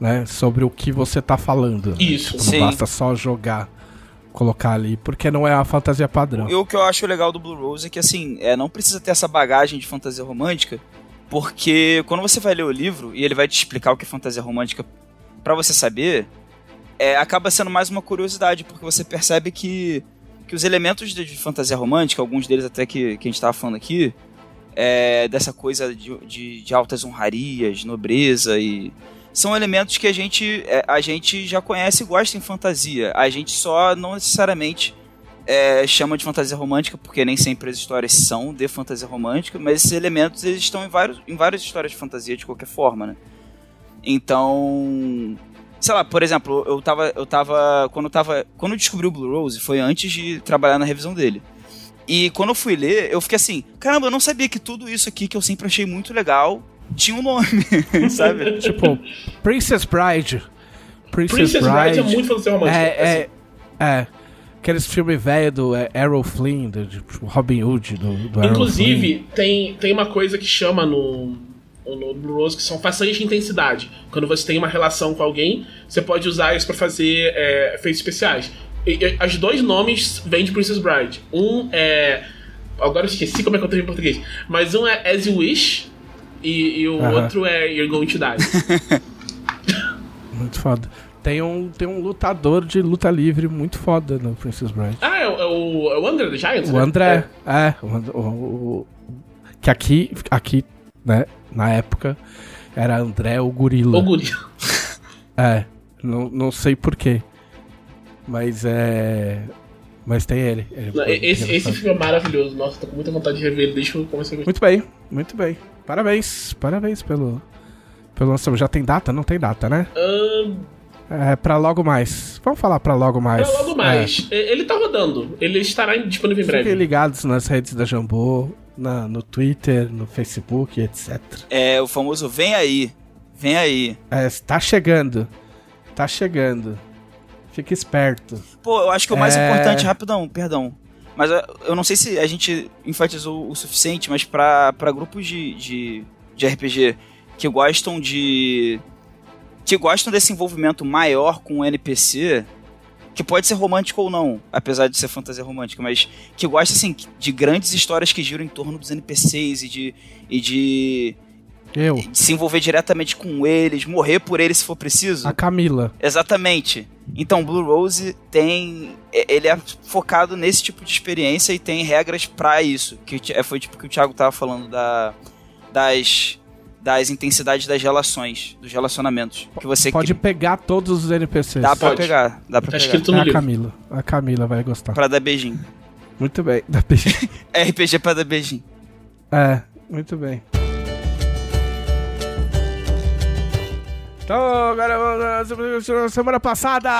né? Sobre o que você tá falando. né? Isso. Tipo, Sim. não basta só jogar, colocar ali, porque não é a fantasia padrão. E o que eu acho legal do Blue Rose é que, assim, é, não precisa ter essa bagagem de fantasia romântica, porque quando você vai ler o livro e ele vai te explicar o que é fantasia romântica pra você saber, é, acaba sendo mais uma curiosidade, porque você percebe que, que os elementos de, de fantasia romântica, alguns deles até que, que a gente tava falando aqui, é, dessa coisa de, de, de altas honrarias, nobreza e são elementos que a gente, é, a gente já conhece e gosta em fantasia. A gente só não necessariamente é, chama de fantasia romântica, porque nem sempre as histórias são de fantasia romântica, mas esses elementos eles estão em, vários, em várias histórias de fantasia de qualquer forma, né? Então, sei lá, por exemplo, eu tava, eu tava, quando eu tava, quando eu descobri o Blue Rose, foi antes de trabalhar na revisão dele. E quando eu fui ler, eu fiquei assim, caramba, eu não sabia que tudo isso aqui que eu sempre achei muito legal tinha um nome, sabe? Tipo, Princess Bride. Princess, Princess Bride Bride. é muito fantasia romântica. É, assim. é, é. Aqueles filmes velhos do é, Errol Flynn, do, tipo, Robin Hood, do, do. Inclusive, tem, tem uma coisa que chama no, no Blue Rose que são façanhas de intensidade. Quando você tem uma relação com alguém, você pode usar isso pra fazer é, efeitos especiais. E, e, as dois nomes vêm de Princess Bride. Um é. Agora eu esqueci como é que eu tenho em português. Mas um é As You Wish e, e o Aham. outro é You're Going to Die. Muito foda. Tem um, tem um lutador de luta livre muito foda no Princess Bride. ah, é, o- é o, é o André the Giant? O né? André, é, o, And- o- o- que aqui, aqui, né, na época, era André o É. Gorila. O Guri. É, não, não sei porquê. Mas é. Mas tem ele. ele Não, Esse, esse filme é maravilhoso. Nossa, tô com muita vontade de rever ele desde que eu comecei a. Muito bem, muito bem. Parabéns, parabéns pelo, pelo lançamento. Já tem data? Não tem data, né? Ahn, É pra logo mais. Vamos falar pra logo mais. Pra logo mais. É, Ele tá rodando. Ele estará disponível em É. Fiquem breve. ligados nas redes da Jambô, na, no Twitter, no Facebook, etc. É o famoso vem aí, vem aí. É, tá chegando. Tá chegando. Fique esperto. Pô, eu acho que o mais É. importante, rapidão, perdão. Mas eu- não sei se a gente enfatizou o suficiente, mas pra, pra grupos de, de, de RPG que gostam de. que gostam desse envolvimento maior com o NPC, que pode ser romântico ou não, apesar de ser fantasia romântica, mas que gosta assim de grandes histórias que giram em torno dos NPCs e de. e de, Eu, de se envolver diretamente com eles, morrer por eles se for preciso. a Camila. Exatamente. Então, Blue Rose tem. é- Ele é focado nesse tipo de experiência e tem regras pra isso. Que é, foi tipo que o Thiago tava falando da, das. das intensidades das relações, dos relacionamentos. Que você Pode que pegar todos os NPCs. dá pra Pode. pegar. Dá pra Tá pegar. escrito É no a livro. Camila. A Camila vai gostar. Pra dar beijinho. Muito bem. Dá beijo. RPG pra dar beijinho. É, muito bem. Então, agora semana passada,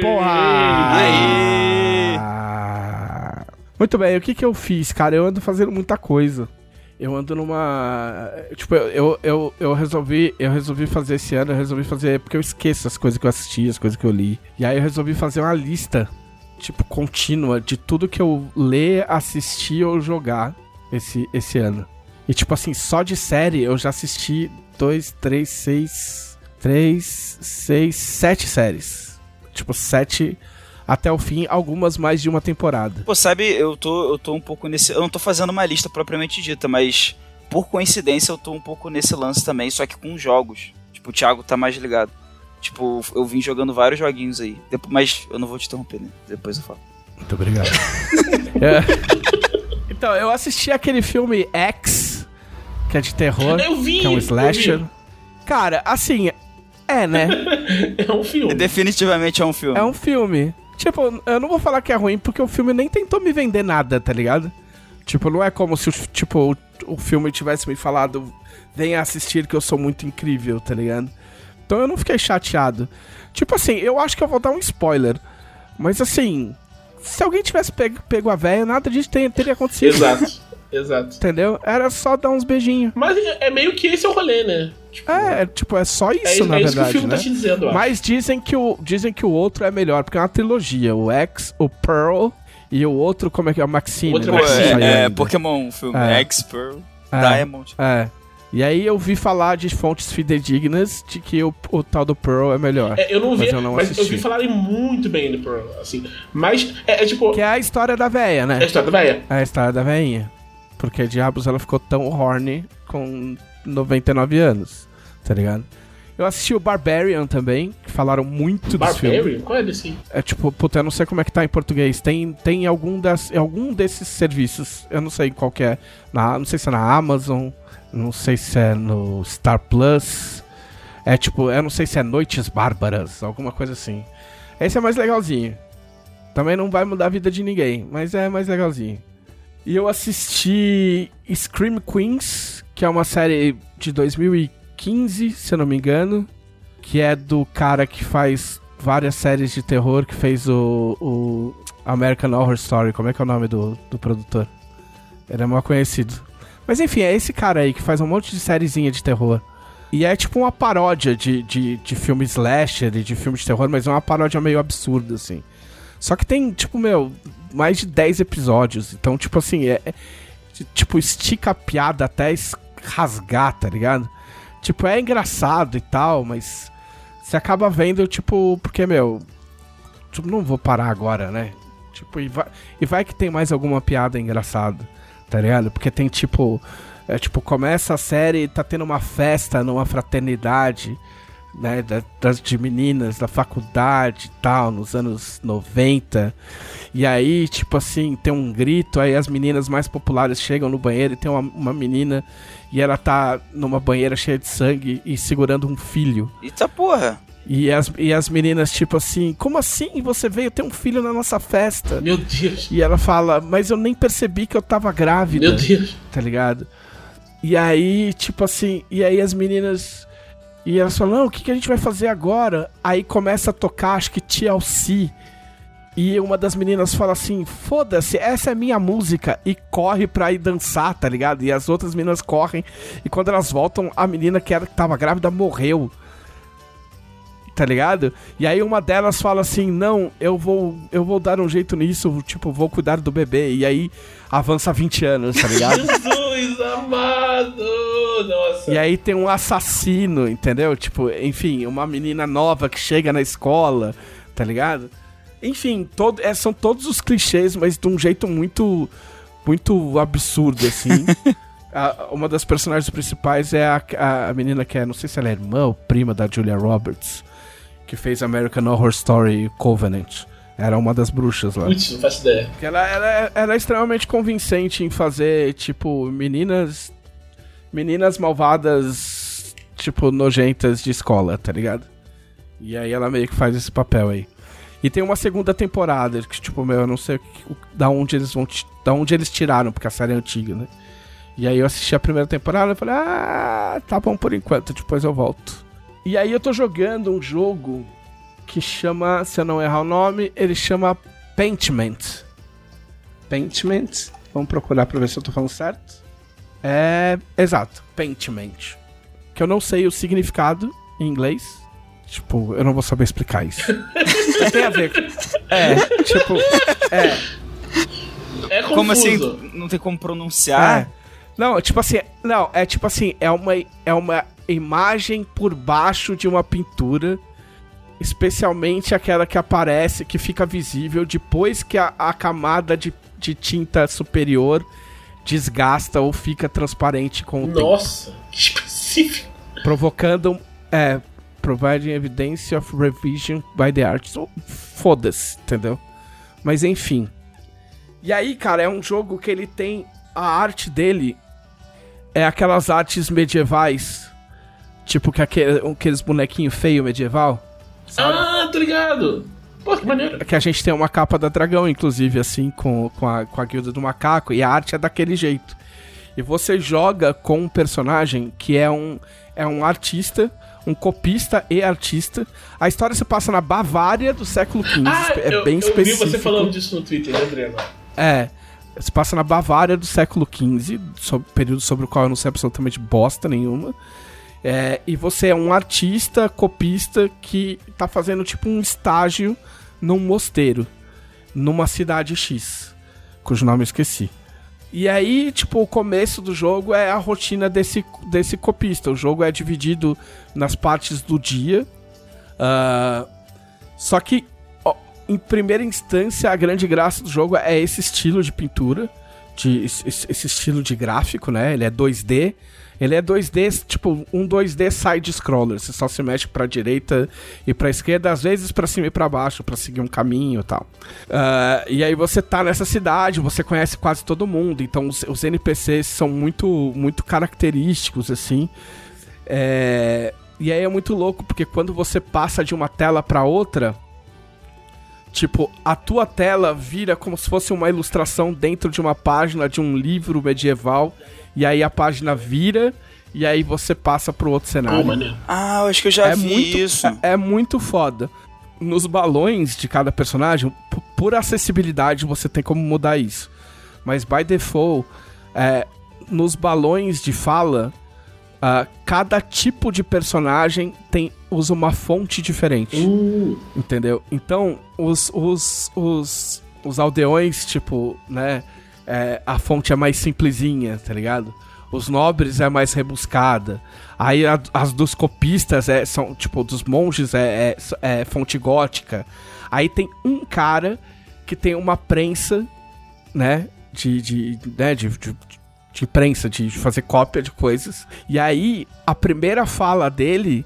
porra! Aê! Ah. Muito bem, o que que eu fiz, cara? Eu ando fazendo muita coisa. Eu ando numa. Tipo, eu, eu, eu, resolvi. Eu resolvi fazer esse ano, eu resolvi fazer. Porque eu esqueço as coisas que eu assisti, as coisas que eu li. E aí eu resolvi fazer uma lista, tipo, contínua de tudo que eu ler, assistir ou jogar esse, esse ano. E tipo assim, só de série eu já assisti dois, três, seis. Três, seis, sete séries. Tipo, sete até o fim, algumas mais de uma temporada. Pô, sabe, eu tô, eu tô um pouco nesse. Eu não tô fazendo uma lista propriamente dita, mas por coincidência eu tô um pouco nesse lance também, só que com jogos. Tipo, o Thiago tá mais ligado. Tipo, eu vim jogando vários joguinhos aí. Depois, mas eu não vou te interromper, né? Depois eu falo. Muito obrigado. É. Então, eu assisti aquele filme X, que é de terror, Eu vi! que é um eu slasher. vi. Cara, assim, é, né? É um filme. Definitivamente é um filme. É um filme. Tipo, eu não vou falar que é ruim, porque o filme nem tentou me vender nada, tá ligado? Tipo, não é como se o, tipo, o, o filme tivesse me falado, venha assistir que eu sou muito incrível, tá ligado? Então eu não fiquei chateado. Tipo assim, eu acho que eu vou dar um spoiler. Mas assim, se alguém tivesse pego, pego a véia, nada disso ter- teria acontecido. Exato. Exato. Entendeu? Era só dar uns beijinhos. Mas é meio que esse é o rolê, né? Tipo, É, tipo, é só isso, é isso, na é isso que o verdade, filme né? tá te dizendo, eu. Mas dizem que, o, dizem que o outro é melhor, porque é uma trilogia. O X, o Pearl e o outro, como é que é? O Maxine. O outro né, é Maxine, é, ainda. Pokémon, filme. É. X, Pearl, É. Diamond. É. E aí eu vi falar de fontes fidedignas de que o, o tal do Pearl é melhor. É, eu não vi, mas eu, não mas eu assisti. vi falarem muito bem do Pearl, assim. Mas é, é tipo. Que é a história da véia, né? É a história da velha. É a história da veinha. Porque Diabos ela ficou tão horny com 99 anos, tá ligado? Eu assisti o Barbarian também, que falaram muito desse filme. Barbarian? Qual é desse? É tipo, puta, eu não sei como é que tá em português. Tem, tem algum, das, algum desses serviços, eu não sei qual que é. Na, não sei se é na Amazon, não sei se é no Star Plus. É tipo, eu não sei se é Noites Bárbaras, alguma coisa assim. Esse é mais legalzinho. Também não vai mudar a vida de ninguém, mas é mais legalzinho. E eu assisti Scream Queens, que é uma série de 2015, se eu não me engano, que é do cara que faz várias séries de terror, que fez o, o American Horror Story. Como é que é o nome do, do produtor? Ele é mal conhecido. Mas enfim, é esse cara aí que faz um monte de sériezinha de terror. E é tipo uma paródia de, de, de filme slasher e de filme de terror, mas é uma paródia meio absurda, assim. Só que tem, tipo, meu, mais de 10 episódios. Então, tipo assim, é. é- tipo, estica a piada até rasgar, tá ligado? Tipo, é engraçado e tal, mas. Você acaba vendo, tipo, porque, meu. Tipo, não vou parar agora, né? Tipo, e vai, e vai que tem mais alguma piada engraçada, tá ligado? Porque tem, tipo. É, tipo, começa a série e tá tendo uma festa numa fraternidade né, da- das de meninas da faculdade e tal, nos anos 90. E aí, tipo assim, tem um grito, aí as meninas mais populares chegam no banheiro e tem uma, uma menina e ela tá numa banheira cheia de sangue e segurando um filho. Eita porra. E as, e as meninas, tipo assim, como assim você veio ter um filho na nossa festa? Meu Deus. E ela fala, mas eu nem percebi que eu tava grávida Meu Deus. tá ligado? E aí, tipo assim, e aí as meninas. E elas falam, não, o que, que a gente vai fazer agora? Aí começa a tocar, acho que TLC. E uma das meninas fala assim: foda-se, essa é minha música. E corre pra ir dançar, tá ligado? E as outras meninas correm. E quando elas voltam, a menina que era que tava grávida morreu. Tá ligado? E aí uma delas fala assim: "Não, eu vou eu vou dar um jeito nisso, tipo, vou cuidar do bebê". E aí avança 20 anos, tá ligado? Jesus amado! Nossa. E aí tem um assassino, entendeu? Tipo, enfim, uma menina nova que chega na escola, tá ligado? Enfim, todo, é, são todos os clichês, mas de um jeito muito, muito absurdo, assim. A- uma das personagens principais é a, a, a menina que é, não sei se ela é irmã ou prima da Julia Roberts, que fez American Horror Story Covenant. Era uma das bruxas lá. Putz, não faço ideia. Porque ela, ela, ela é extremamente convincente em fazer, tipo, meninas. Meninas malvadas, tipo, nojentas de escola, tá ligado? E aí ela meio que faz esse papel aí. E tem uma segunda temporada, que, tipo, meu, eu não sei da onde eles vão. Da onde eles tiraram, porque a série é antiga, né? E aí eu assisti a primeira temporada e falei, ah, tá bom por enquanto, depois eu volto. E aí eu tô jogando um jogo que chama, se eu não errar o nome, ele chama Paintment. Paintment. Vamos procurar pra ver se eu tô falando certo. É. Exato, Paintment. Que eu não sei o significado em inglês. Tipo, eu não vou saber explicar isso. Mas tem a ver. com- É, tipo. É. É confuso. Como assim? Não tem como pronunciar? É. Não, tipo assim, não, é tipo assim, é uma, é uma imagem por baixo de uma pintura, especialmente aquela que aparece, que fica visível depois que a, a camada de, de tinta superior desgasta ou fica transparente com o tempo, Nossa, que específico. provocando, é, providing evidence of revision by the artist. Oh, Foda-se, entendeu? Mas enfim. E aí, cara, é um jogo que ele tem a arte dele é aquelas artes medievais, tipo que aquele, aqueles bonequinhos feio medieval, sabe? Ah, tô ligado. Pô, que maneiro. Que a gente tem uma capa da dragão, inclusive, assim, com, com, a, com a guilda do macaco, e a arte é daquele jeito. E você joga com um personagem que é um, é um artista, um copista e artista. A história se passa na Bavária do século XV, Ah, é eu, bem eu específico. vi você falando disso no Twitter, né, Adriano? É. Se passa na Bavária do século XV, período sobre o qual eu não sei absolutamente bosta nenhuma. É, e você é um artista, copista, que tá fazendo tipo um estágio num mosteiro, numa cidade X, cujo nome eu esqueci. E aí, tipo, o começo do jogo é a rotina desse, desse copista. O jogo é dividido nas partes do dia. Uh, só que, ó, em primeira instância, a grande graça do jogo é esse estilo de pintura, de, esse, esse estilo de gráfico, né? Ele é 2D. Ele é 2D, tipo, um 2D side-scroller. Você só se mexe pra direita e pra esquerda, às vezes pra cima e pra baixo, pra seguir um caminho e tal. Uh, e aí você tá nessa cidade, você conhece quase todo mundo, então os, os NPCs são muito, muito característicos, assim. É... E aí é muito louco, porque quando você passa de uma tela pra outra, Tipo, a tua tela vira como se fosse uma ilustração dentro de uma página de um livro medieval e aí a página vira e aí você passa pro outro cenário. Oh, ah, eu acho que eu já é vi muito, isso. É, é, muito foda. Nos balões de cada personagem, por acessibilidade você tem como mudar isso. Mas by default, é, nos balões de fala, uh, cada tipo de personagem tem usa uma fonte diferente. Uh. Entendeu? Então, os, os, os, os aldeões, tipo, né? É, a fonte é mais simplesinha, tá ligado? Os nobres é mais rebuscada. Aí a, as dos copistas é, são, tipo, dos monges é, é, é, fonte gótica. Aí tem um cara que tem uma prensa, né? De, de, né, de, de, de prensa, de fazer cópia de coisas. E aí, a primeira fala dele,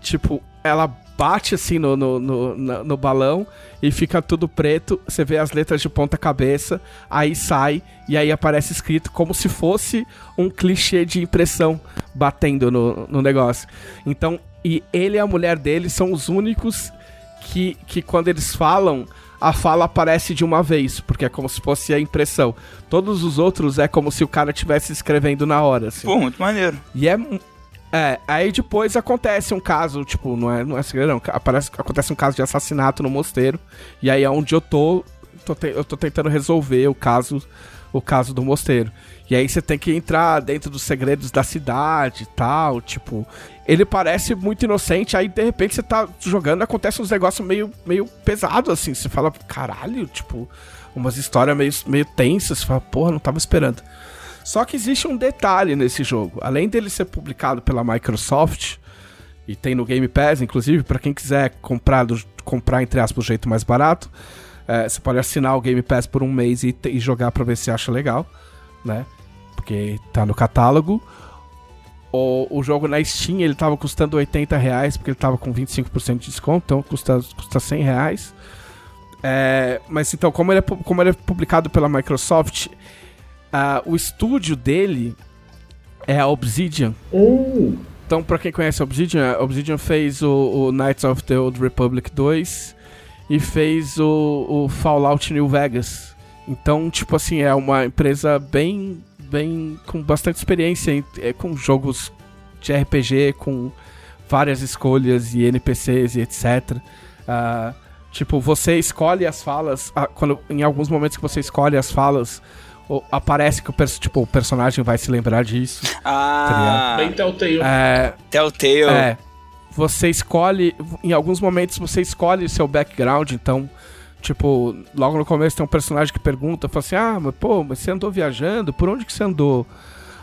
tipo, ela bate assim no, no, no, no, balão e fica tudo preto. Você vê as letras de ponta cabeça, aí sai e aí aparece escrito como se fosse um clichê de impressão batendo no, no negócio. Então, e ele e a mulher dele são os únicos que, que quando eles falam, a fala aparece de uma vez, porque é como se fosse a impressão. Todos os outros é como se o cara estivesse escrevendo na hora. Assim. Pô, muito maneiro. E é é, aí depois acontece um caso, tipo, não é, não é segredo, não. Aparece, acontece um caso de assassinato no mosteiro. E aí é onde eu tô, tô te, eu tô tentando resolver o caso, o caso do mosteiro. E aí você tem que entrar dentro dos segredos da cidade e tal, tipo. Ele parece muito inocente, aí de repente você tá jogando acontece uns negócios meio, meio pesados, assim. Você fala, caralho, tipo, umas histórias meio, meio tensas. Você fala, porra, não tava esperando. Só que existe um detalhe nesse jogo. Além dele ser publicado pela Microsoft, e tem no Game Pass, inclusive, para quem quiser comprar, do, comprar entre aspas, do jeito mais barato, é, você pode assinar o Game Pass por um mês e, e jogar pra ver se acha legal, né? Porque tá no catálogo. O, o jogo na Steam ele tava custando 80 reais, porque ele tava com 25% de desconto, então custa, custa 100 reais. É, mas então, como ele, é, como ele é publicado pela Microsoft, Uh, o estúdio dele é a Obsidian. Uh. Então, pra quem conhece a Obsidian, a Obsidian fez o, o Knights of the Old Republic 2 e fez o, o Fallout New Vegas. Então, tipo assim, é uma empresa bem, bem com bastante experiência em, é, com jogos de RPG, com várias escolhas e NPCs e etc. Uh, ah, tipo, você escolhe as falas, uh, quando, em alguns momentos que você escolhe as falas, aparece que o, tipo, o personagem vai se lembrar disso. Ah, tá bem Telltale. É, Telltale. É. Você escolhe, em alguns momentos você escolhe seu background, então, tipo, logo no começo tem um personagem que pergunta, fala assim, ah, mas pô, mas você andou viajando, por onde que você andou?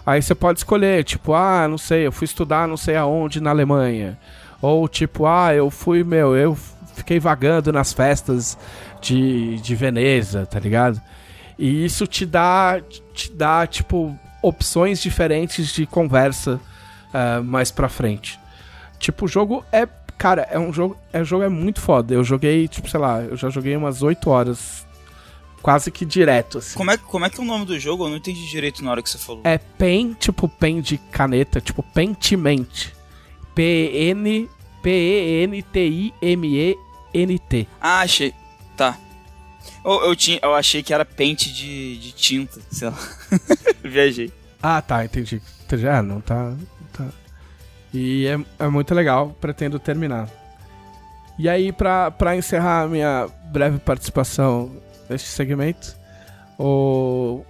Aí você pode escolher, tipo, ah, não sei, eu fui estudar não sei aonde na Alemanha. Ou tipo, ah, eu fui, meu, eu fiquei vagando nas festas de, de Veneza, tá ligado? E isso te dá, te dá tipo, opções diferentes de conversa uh, mais pra frente. Tipo, o jogo é. Cara, é um jogo. É, o jogo é muito foda. Eu joguei, tipo, sei lá, eu já joguei umas 8 horas. Quase que direto, assim. Como é, como é que é o nome do jogo? Eu não entendi direito na hora que você falou. É Pen, tipo, Pen de caneta, tipo, Pentiment. P-N. P-E-N-T-I-M-E-N-T. Ah, achei. Tá. Eu, eu, tinha, eu achei que era pente de, de tinta, sei lá. Viajei. Ah, tá, entendi. Já ah, não tá. tá. E é, é muito legal, pretendo terminar. E aí, pra, pra encerrar a minha breve participação neste segmento, o.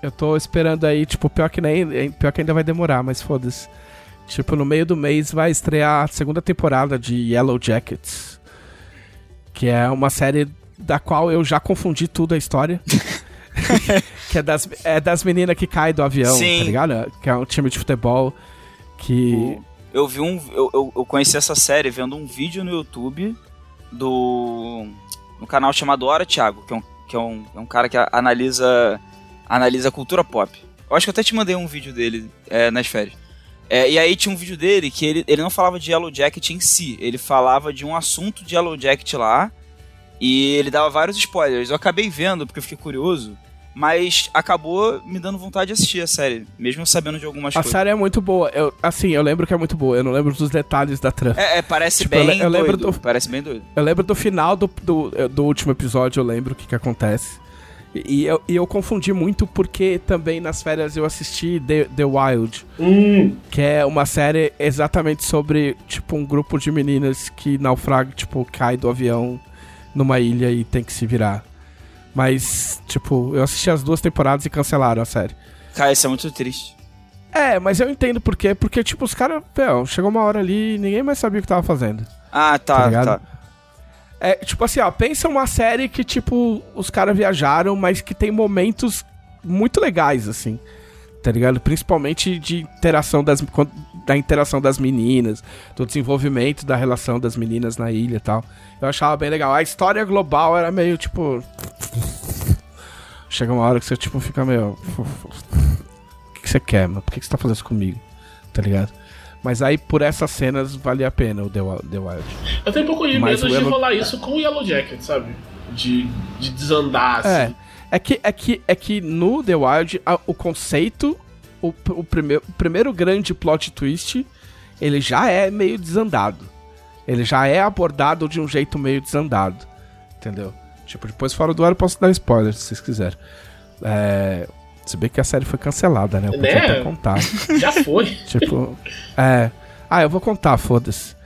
Eu tô esperando aí, tipo, pior que nem. Pior que ainda vai demorar, mas foda-se. Tipo, no meio do mês vai estrear a segunda temporada de Yellow Jackets. Que é uma série da qual eu já confundi tudo a história. Que é das, é das meninas que caem do avião, Sim. tá ligado? Que é um time de futebol que. Eu vi um. Eu, eu, conheci essa série vendo um vídeo no YouTube do. no canal chamado Hora Thiago, que é um, que é um, é um cara que analisa. analisa cultura pop. Eu acho que eu até te mandei um vídeo dele é, nas férias. É, e aí tinha um vídeo dele que ele, ele não falava de Yellow Jacket em si, ele falava de um assunto de Yellow Jacket lá. E ele dava vários spoilers. Eu acabei vendo porque eu fiquei curioso. Mas acabou me dando vontade de assistir a série, mesmo sabendo de algumas A coisas. série é muito boa. Eu, assim, eu lembro que é muito boa. Eu não lembro dos detalhes da trama. É, é, parece Tipo, eu bem eu lembro doido. do- Parece bem doido. Eu lembro do final do, do, do último episódio, eu lembro o que, que acontece. E, e eu, e eu confundi muito porque também nas férias eu assisti The, The Wild, Hum, que é uma série exatamente sobre, tipo, um grupo de meninas que naufraga, tipo, cai do avião numa ilha e tem que se virar. Mas, tipo, eu assisti as duas temporadas e cancelaram a série. Cara, isso é muito triste. É, mas eu entendo por quê. Porque, tipo, os caras, chegou uma hora ali e ninguém mais sabia o que tava fazendo. Ah, Tá tá, tá. É, tipo assim, ó, pensa uma série que, tipo, os caras viajaram, mas que tem momentos muito legais, assim. Tá ligado? Principalmente de interação das. Da interação das meninas, do desenvolvimento da relação das meninas na ilha e tal. Eu achava bem legal. A história global era meio tipo. Chega uma hora que você, tipo, fica meio. O que, que você quer, mano? Por que, que você tá fazendo isso comigo? Tá ligado? Mas aí, por essas cenas, valia a pena o The Wild. Eu tenho um pouco de medo de Yellow- rolar isso com o Yellow Jacket, sabe? De, de desandar, É. assim. É que, é que, é que no The Wild, a- o conceito, o, o, primeiro, o primeiro grande plot twist, ele já é meio desandado. Ele já é abordado de um jeito meio desandado. Entendeu? Tipo, depois fora do ar eu posso dar spoiler, se vocês quiserem. É, se bem que a série foi cancelada, né? Eu podia Né? até contar. Já foi. Tipo, é. Ah, eu vou contar, foda-se.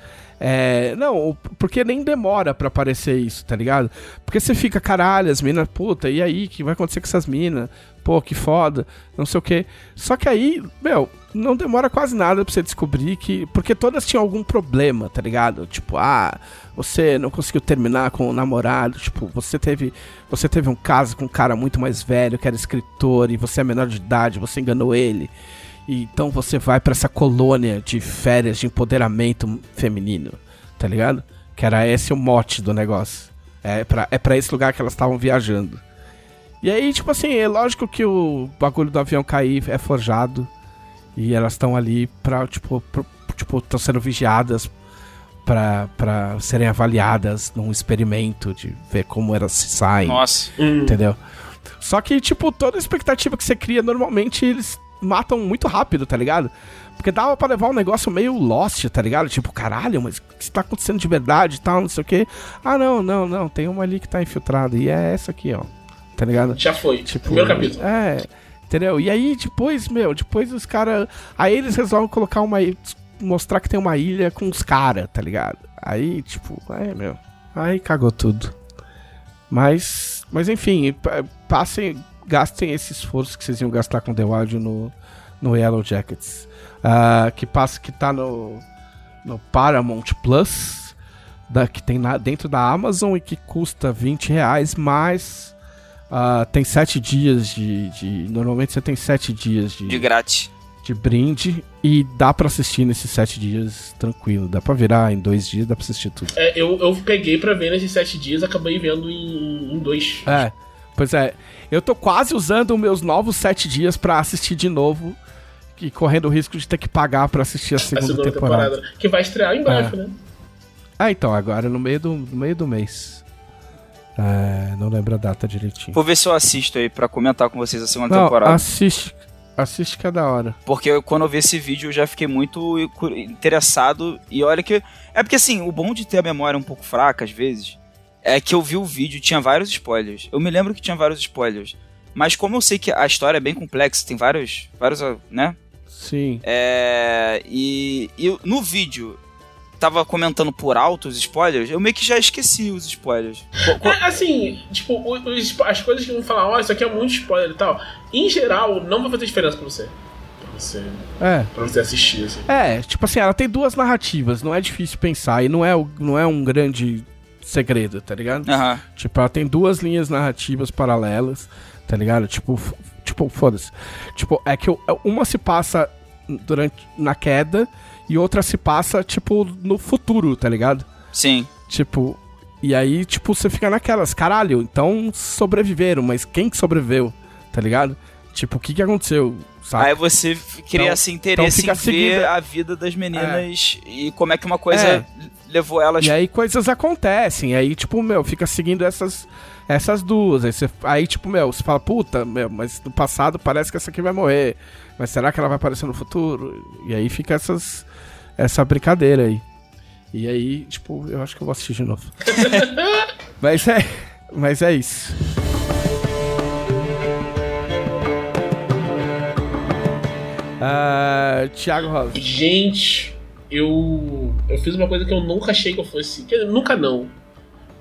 É, não, porque nem demora pra aparecer isso, tá ligado? Porque você fica, caralho, as minas, puta, e aí, o que vai acontecer com essas minas? Pô, que foda, não sei o quê. Só que aí, meu, não demora quase nada pra você descobrir que. Porque todas tinham algum problema, tá ligado? Tipo, ah, você não conseguiu terminar com o namorado, tipo, você teve. Você teve um caso com um cara muito mais velho que era escritor e você é menor de idade, você enganou ele. E então você vai pra essa colônia de férias de empoderamento feminino, tá ligado? Que era esse o mote do negócio. É pra, é pra esse lugar que elas estavam viajando. E aí, tipo assim, é lógico que o bagulho do avião cair é forjado. E elas estão ali pra, tipo, pro- tipo, estão sendo vigiadas pra, pra serem avaliadas num experimento de ver como elas se saem. Nossa. Hum. Entendeu? Só que, tipo, toda expectativa que você cria, normalmente eles matam muito rápido, tá ligado? Porque dava pra levar um negócio meio lost, tá ligado? Tipo, caralho, mas o que tá acontecendo de verdade e tal, não sei o quê. Ah, não, não, não, tem uma ali que tá infiltrada. E é essa aqui, ó. Tá ligado? Já foi. Tipo, Primeiro capítulo. É, entendeu? E aí, depois, meu, depois os caras. Aí eles resolvem colocar uma. Mostrar que tem uma ilha com os caras, tá ligado? Aí, tipo, é, meu. Aí cagou tudo. Mas. Mas enfim, pa- passem. Gastem esse esforço que vocês iam gastar com The Wild no, no Yellow Jackets. Ah, que passa que tá no. No Paramount Plus. Da, que tem na, dentro da Amazon e que custa 20 reais, mas ah, tem 7 dias de, de- Normalmente você tem 7 dias de, De grátis. de brinde e dá pra assistir nesses 7 dias tranquilo. Dá pra virar em 2 dias, dá pra assistir tudo. É, eu, eu peguei pra ver nesses sete dias, acabei vendo em, em dois. É, pois é. Eu tô quase usando os meus novos 7 dias pra assistir de novo e correndo o risco de ter que pagar pra assistir a a segunda, segunda temporada. temporada. Que vai estrear em breve, né? Ah, então, agora no meio do, no meio do mês. É, não lembro a data direitinho. Vou ver se eu assisto aí pra comentar com vocês a segunda Não, temporada. assiste. Assiste que é da hora. Porque eu- quando eu vi esse vídeo eu já fiquei muito interessado. E olha que. É porque assim, o bom de ter a memória um pouco fraca às vezes é que eu vi o vídeo tinha vários spoilers. Eu me lembro que tinha vários spoilers. Mas como eu sei que a história é bem complexa, tem vários. vários, né? Sim. É. E, e no vídeo tava comentando por alto os spoilers, eu meio que já esqueci os spoilers. É, assim, tipo, os- as coisas que vão falar, ó, isso aqui é muito spoiler e tal, em geral, não vai fazer diferença pra você. Pra você, É. pra você assistir, assim. É, tipo assim, ela tem duas narrativas, não é difícil pensar e não é, o- não é um grande segredo, tá ligado? Aham. Tipo, ela tem duas linhas narrativas paralelas, tá ligado? Tipo, tipo, foda-se. Tipo, é que uma se passa durante na queda e outra se passa, tipo, no futuro, tá ligado? Sim. Tipo, e aí, tipo, você fica naquelas, caralho, então sobreviveram, mas quem que sobreviveu, tá ligado? Tipo, o que que aconteceu, sabe? Aí você cria Então- esse interesse então em ver seguida- a vida das meninas e como é que uma coisa É. levou elas... E aí coisas acontecem, e aí, tipo, meu, fica seguindo essas, essas duas. Aí, você, aí, tipo, meu, você fala, puta, meu, mas no passado parece que essa aqui vai morrer. Mas será que ela vai aparecer no futuro? E aí fica essas, essa brincadeira aí. E aí, tipo, eu acho que eu vou assistir de novo. mas é. Mas é isso. Ah, Thiago Rosa. Gente, eu. Eu fiz uma coisa que eu nunca achei que eu fosse. Quer dizer, nunca não.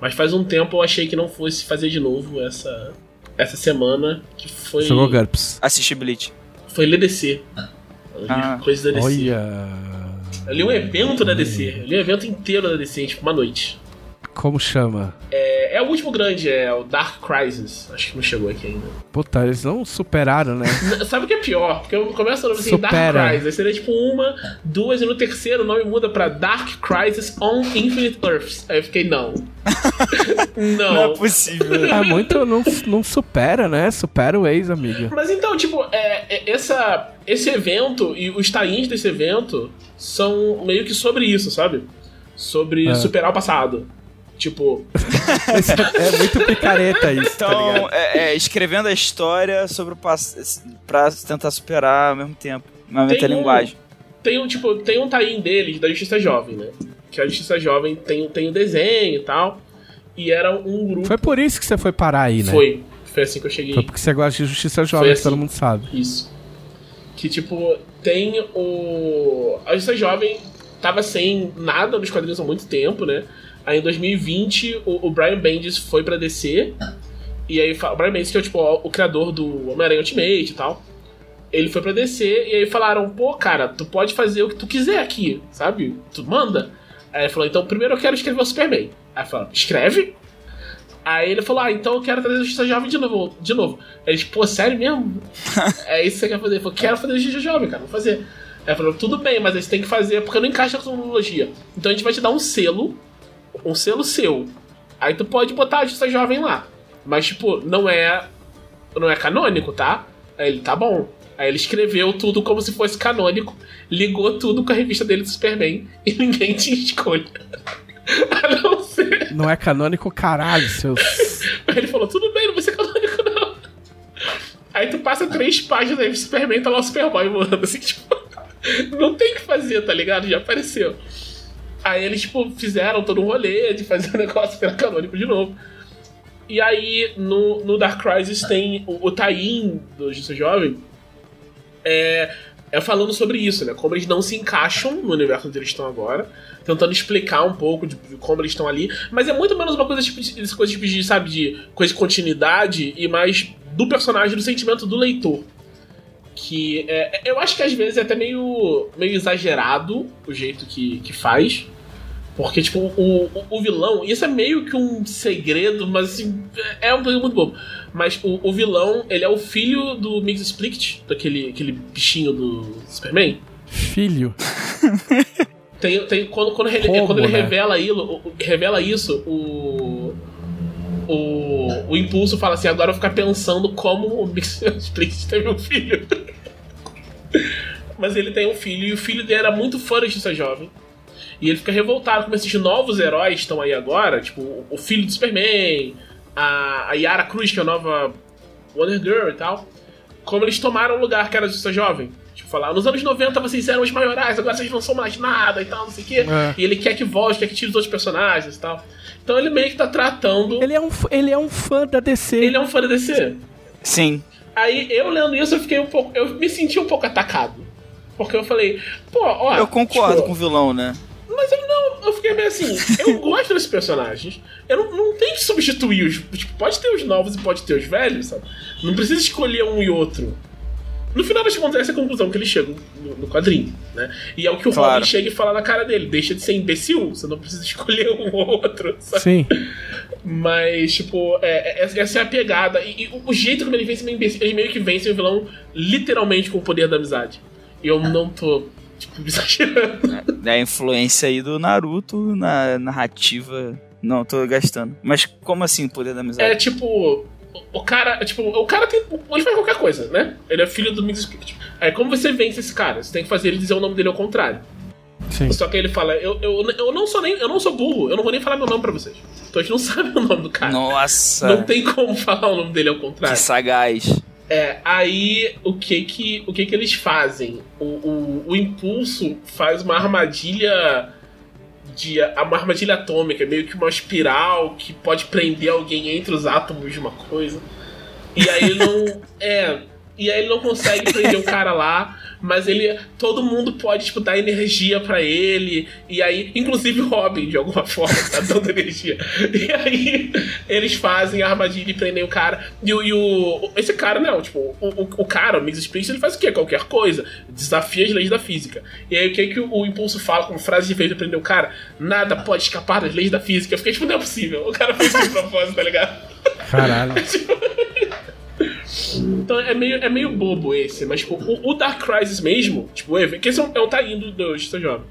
Mas faz um tempo eu achei que não fosse fazer de novo essa. Essa semana. Que foi. Jogou GURPS. Assistir Bleach. Foi ler DC. Ah. coisas da DC. Olha. Eu li um evento da DC. Eu li um evento inteiro da DC, tipo, uma noite. Como chama? É, é o último grande, é o Dark Crisis. Acho que não chegou aqui ainda. Puta, eles não superaram, né? Sabe o que é pior? Porque eu começo o nome assim, Supera. Dark Crisis. Aí seria tipo uma, duas, e no terceiro o nome muda pra Dark Crisis on Infinite Earths. Aí eu fiquei, não. não. possível. É muito. Não, não supera, né? Supera o ex, amiga. Mas então, tipo, é, é- essa, esse evento e os tains desse evento são meio que sobre isso, sabe? Sobre É. superar o passado. Tipo, É muito picareta isso, tá Então, ligado? é, é, escrevendo a história sobre o pra tentar superar ao mesmo tempo. Uma metalinguagem. tem um, tipo, tem um tain deles da Justiça Jovem, né? Que a Justiça Jovem tem, tem o desenho e tal. E era um grupo. Foi por isso que você foi parar aí, né? Foi. Foi assim que eu cheguei. Foi porque você gosta de justiça jovem, assim. todo mundo sabe. Isso. Que, tipo, tem o. A Justiça Jovem tava sem nada nos quadrinhos há muito tempo, né? Aí em 2020 o, o Brian Bendis foi pra DC. E aí o Brian Bendis, que é tipo, o, o criador do Homem-Aranha Ultimate e tal. Ele foi pra DC e aí falaram, pô, cara, tu pode fazer o que tu quiser aqui, sabe? Tu manda. Aí ele falou, então primeiro eu quero escrever o Superman. Aí falou, escreve? Aí ele falou, ah, então eu quero trazer a Justiça Jovem de novo. De novo. Aí eles, pô, sério mesmo? é isso que você quer fazer? Ele falou, quero fazer a Justiça Jovem, cara, vou fazer. Aí ele falou, tudo bem, mas aí você tem que fazer porque não encaixa a tecnologia. Então a gente vai te dar um selo, um selo seu. Aí tu pode botar a Justiça Jovem lá. Mas, tipo, não é. Não é canônico, tá? Aí ele, tá bom. Aí ele escreveu tudo como se fosse canônico, ligou tudo com a revista dele do Superman e ninguém tinha escolha. A não ser. Não é canônico, caralho, seus. Aí ele falou, tudo bem, não vai ser canônico, não. Aí tu passa três páginas aí, o Superman tá lá o Superboy voando, assim, tipo. Não tem o que fazer, tá ligado? Já apareceu. Aí eles, tipo, fizeram todo um rolê de fazer o negócio virar canônico de novo. E aí, no, no Dark Crisis tem o, o Tain do Justiça Jovem. É, é falando sobre isso, né? Como eles não se encaixam no universo onde eles estão agora. Tentando explicar um pouco de, de como eles estão ali. Mas é muito menos uma coisa tipo, coisa tipo de, sabe, de coisa de continuidade e mais do personagem, do sentimento do leitor. Que é, eu acho que às vezes é até meio, meio exagerado o jeito que, que faz. Porque, tipo, o, o, o vilão, isso é meio que um segredo, mas assim, é um coisa muito bobo. Mas o, o vilão, ele é o filho do Mix Split, daquele aquele bichinho do Superman. Filho. Tem, tem, quando, quando ele, Como, quando ele né? revela, o- revela isso, o, o. O impulso fala assim: agora eu vou ficar pensando como o Mix Split teve um filho. Mas ele tem um filho, e o filho dele era muito fã da Justiça Jovem. E ele fica revoltado como esses novos heróis estão aí agora, tipo, o- filho do Superman, a, a Yara Cruz, que é a nova Wonder Girl e tal. Como eles tomaram o lugar que era Justiça Jovem. Falar, nos anos 90 vocês eram os maiorais, agora vocês não são mais nada e tal, não sei o quê. É. E ele quer que volte, quer que tire os outros personagens e tal. Então ele meio que tá tratando. Ele é um, ele é um fã da DC. Ele é um fã da DC. Sim. Aí eu lendo isso, eu fiquei um pouco. Eu me senti um pouco atacado. Porque eu falei, pô, ó. Eu concordo tipo, com o vilão, né? Mas eu não, eu fiquei meio assim, eu gosto desses personagens. Eu não, não tenho que substituir os. Tipo, pode ter os novos e pode ter os velhos, sabe? Não precisa escolher um e outro. No final das contas, essa é a conclusão que eles chegam no, no quadrinho, né? E é o que o Claro. Robin chega e fala na cara dele: deixa de ser imbecil, você não precisa escolher um ou outro, sabe? Sim. Mas, tipo, é, é- essa é a pegada. E, e o- o jeito como ele vence é meio imbecil. Eles meio que vencem o vilão literalmente com o poder da amizade. E eu não tô, tipo, exagerando. É a influência aí do Naruto na narrativa. Não, tô gastando. Mas como assim, poder da amizade? É tipo. O- cara, tipo, o cara tem. Ele faz qualquer coisa, né? Ele é filho do Mix Spirit. Aí como você vence esse cara? Você tem que fazer ele dizer o nome dele ao contrário. Sim. Só que ele fala, eu, eu, eu não sou nem. Eu não sou burro, eu não vou nem falar meu nome pra vocês. Então a gente não sabe o nome do cara. Nossa, Não tem como falar o nome dele ao que contrário. sagaz. É, aí o que que, o que que eles fazem? O, o, o impulso faz uma armadilha de uma armadilha atômica, meio que uma espiral que pode prender alguém entre os átomos de uma coisa. E aí não é, e aí ele não consegue prender o cara lá, mas ele todo mundo pode tipo dar energia pra ele e aí inclusive o Robin de alguma forma tá dando energia. E aí eles fazem a armadilha e prendem o cara. E, o- e o esse cara não, tipo, o, o, o cara, o Mix Spring, ele faz o quê? Qualquer coisa, desafia as leis da física. E aí o que que o, o impulso fala com frase de vez de prender o cara? Nada pode escapar das leis da física. Eu fiquei tipo, não é possível. O cara fez isso de propósito, tá ligado? Caralho. Então é meio, é meio bobo esse, mas tipo, o, o Dark Crisis mesmo, tipo, o que esse é um, é tá indo do Justiça Jovem.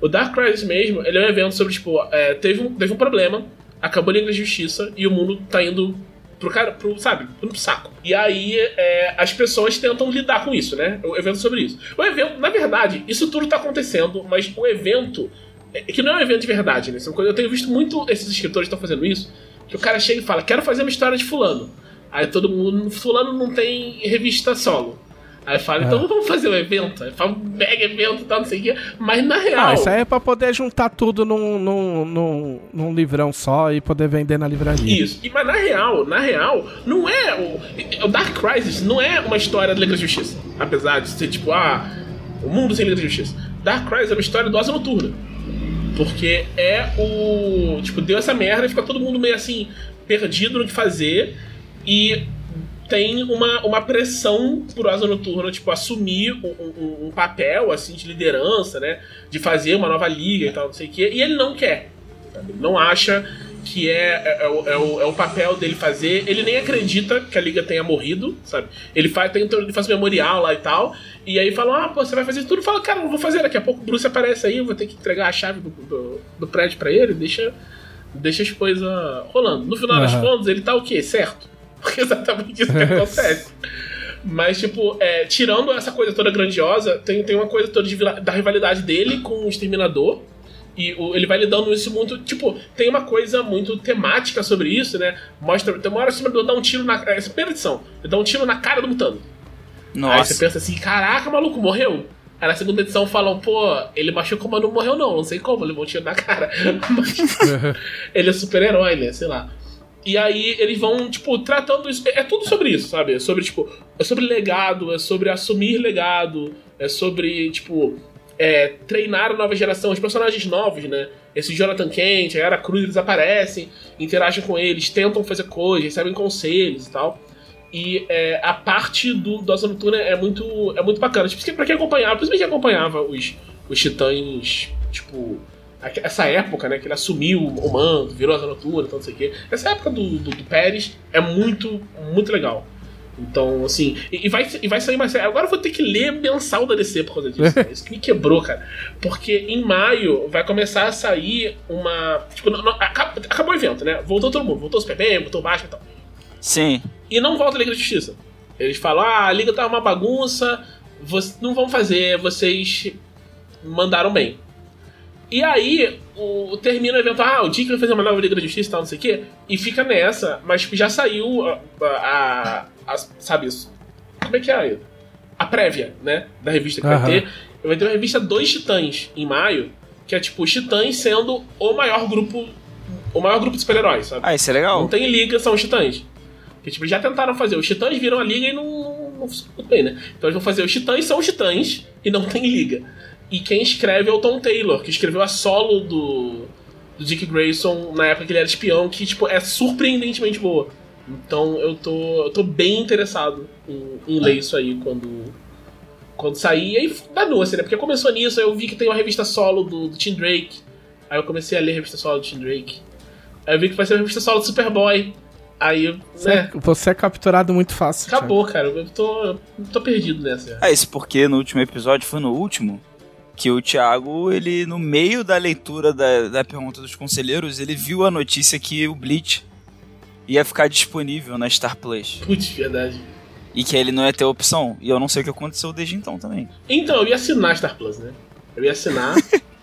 O Dark Crisis mesmo, ele é um evento sobre, tipo, é, teve, um, teve um problema, acabou a Liga da Justiça e o mundo tá indo pro cara, pro, sabe, pro saco. E aí é, as pessoas tentam lidar com isso, né? O evento é sobre isso. O evento, na verdade, isso tudo tá acontecendo, mas o evento, é, que não é um evento de verdade, né? Coisas- Eu tenho visto muito esses escritores estão fazendo isso, que o cara chega e fala, quero fazer uma história de fulano. Aí todo mundo, fulano não tem revista solo. Aí fala, então vamos fazer um evento. Aí fala um mega evento e tal, não sei o quê. Mas na real. Ah, isso aí é pra poder juntar tudo num, num, num, num livrão só e poder vender na livraria. Isso. E, mas na real, na real, não é o. O Dark Crisis não é uma história da Liga da Justiça. Apesar de ser tipo, ah, o mundo sem Liga da Justiça. Dark Crisis é uma história do Asa Noturna. Porque é o. Tipo, deu essa merda e fica todo mundo meio assim, perdido no que fazer. E tem uma, uma pressão por Asa Noturna, tipo, assumir um, um- um papel, assim, de liderança, né? De fazer uma nova liga e tal, não sei o quê. E ele não quer. sabe? Ele não acha que é, é, é o, é o- é o papel dele fazer. Ele nem acredita que a liga tenha morrido, sabe? Ele faz, tenta, ele faz memorial lá e tal. E aí fala, ah, pô, você vai fazer tudo. Fala, cara, não vou fazer. Daqui a pouco o Bruce aparece aí, eu vou ter que entregar a chave do, do, do prédio pra ele. Deixa, deixa as coisas rolando. No final das Aham. contas, ele tá o quê? Certo? Porque é exatamente isso que acontece. Mas, tipo, é, tirando essa coisa toda grandiosa, tem, tem uma coisa toda de da rivalidade dele com o Exterminador. E o- ele vai lidando isso muito. Tipo, tem uma coisa muito temática sobre isso, né? Mostra. Tem uma hora o Exterminador dá um tiro na. Essa é a primeira edição. Ele dá um tiro na cara do Mutano. Aí você Nossa. pensa assim: caraca, maluco, morreu? Aí na segunda edição falam, pô, ele machucou, mas não morreu, não. Não sei como, levou um tiro na cara. Mas ele é super-herói, né? Sei lá. E aí eles vão, tipo, tratando isso. É é tudo sobre isso, sabe? É sobre, tipo, é sobre legado, é sobre assumir legado, é sobre, tipo, é, treinar a nova geração, os personagens novos, né? Esse Jonathan Kent, a Era Cruz, eles aparecem, interagem com eles, tentam fazer coisas, recebem conselhos e tal. E é, a parte do Dosa Noturna é muito, é muito bacana. Tipo, pra quem acompanhava, principalmente quem acompanhava os, os titãs, tipo, essa época, né, que ele assumiu o mando, virou Asa Noturna, então não sei o quê. Essa época do, do, do Pérez é muito, muito legal. Então, assim, e, e vai, e vai sair mais. Agora eu vou ter que ler mensal da DC por causa disso. Isso que me quebrou, cara. Porque em maio vai começar a sair uma. Tipo, não- não- acabou, acabou o evento, né? Voltou todo mundo. Voltou o Superman, voltou o Batman e tal. Sim. E não volta a Liga da Justiça. Eles falam: ah, a Liga tá uma bagunça, não vão fazer, vocês mandaram bem. E aí, o, termina o evento, ah, o Dick vai fazer uma nova Liga da Justiça e tal, não sei o quê, e fica nessa, mas tipo, já saiu a, a- a- sabe isso? Como é que é? A prévia, né, da revista que Aham. vai ter. Vai ter uma revista Dois Titãs, em maio, que é tipo, os Titãs sendo o maior grupo, o maior grupo de super-heróis, sabe? Ah, isso é legal. Não tem liga, são os titãs. Que tipo, já tentaram fazer. Os titãs viram a liga e não, não, não muito bem, né? Então eles vão fazer os titãs são os titãs e não tem liga. E quem escreve é o Tom Taylor, que escreveu a solo do, do Dick Grayson na época que ele era espião, que tipo, é surpreendentemente boa. Então eu tô, eu tô bem interessado em, em ler isso aí quando, quando sair. E aí danou, assim, né? Porque começou nisso, aí eu vi que tem uma revista solo do, do Tim Drake. Aí eu comecei a ler a revista solo do Tim Drake. Aí eu vi que vai ser uma revista solo do Superboy. Aí, Você, né? é, você é capturado muito fácil. Acabou, cara. Eu tô, eu tô perdido nessa. É isso porque no último episódio, foi no último, que o Thiago, ele, no meio da leitura da, da pergunta dos conselheiros, ele viu a notícia que o Bleach ia ficar disponível na Star Plus. Putz, verdade. E que ele não ia ter opção. E eu não sei o que aconteceu desde então também. Então, eu ia assinar Star Plus, né? Eu ia assinar.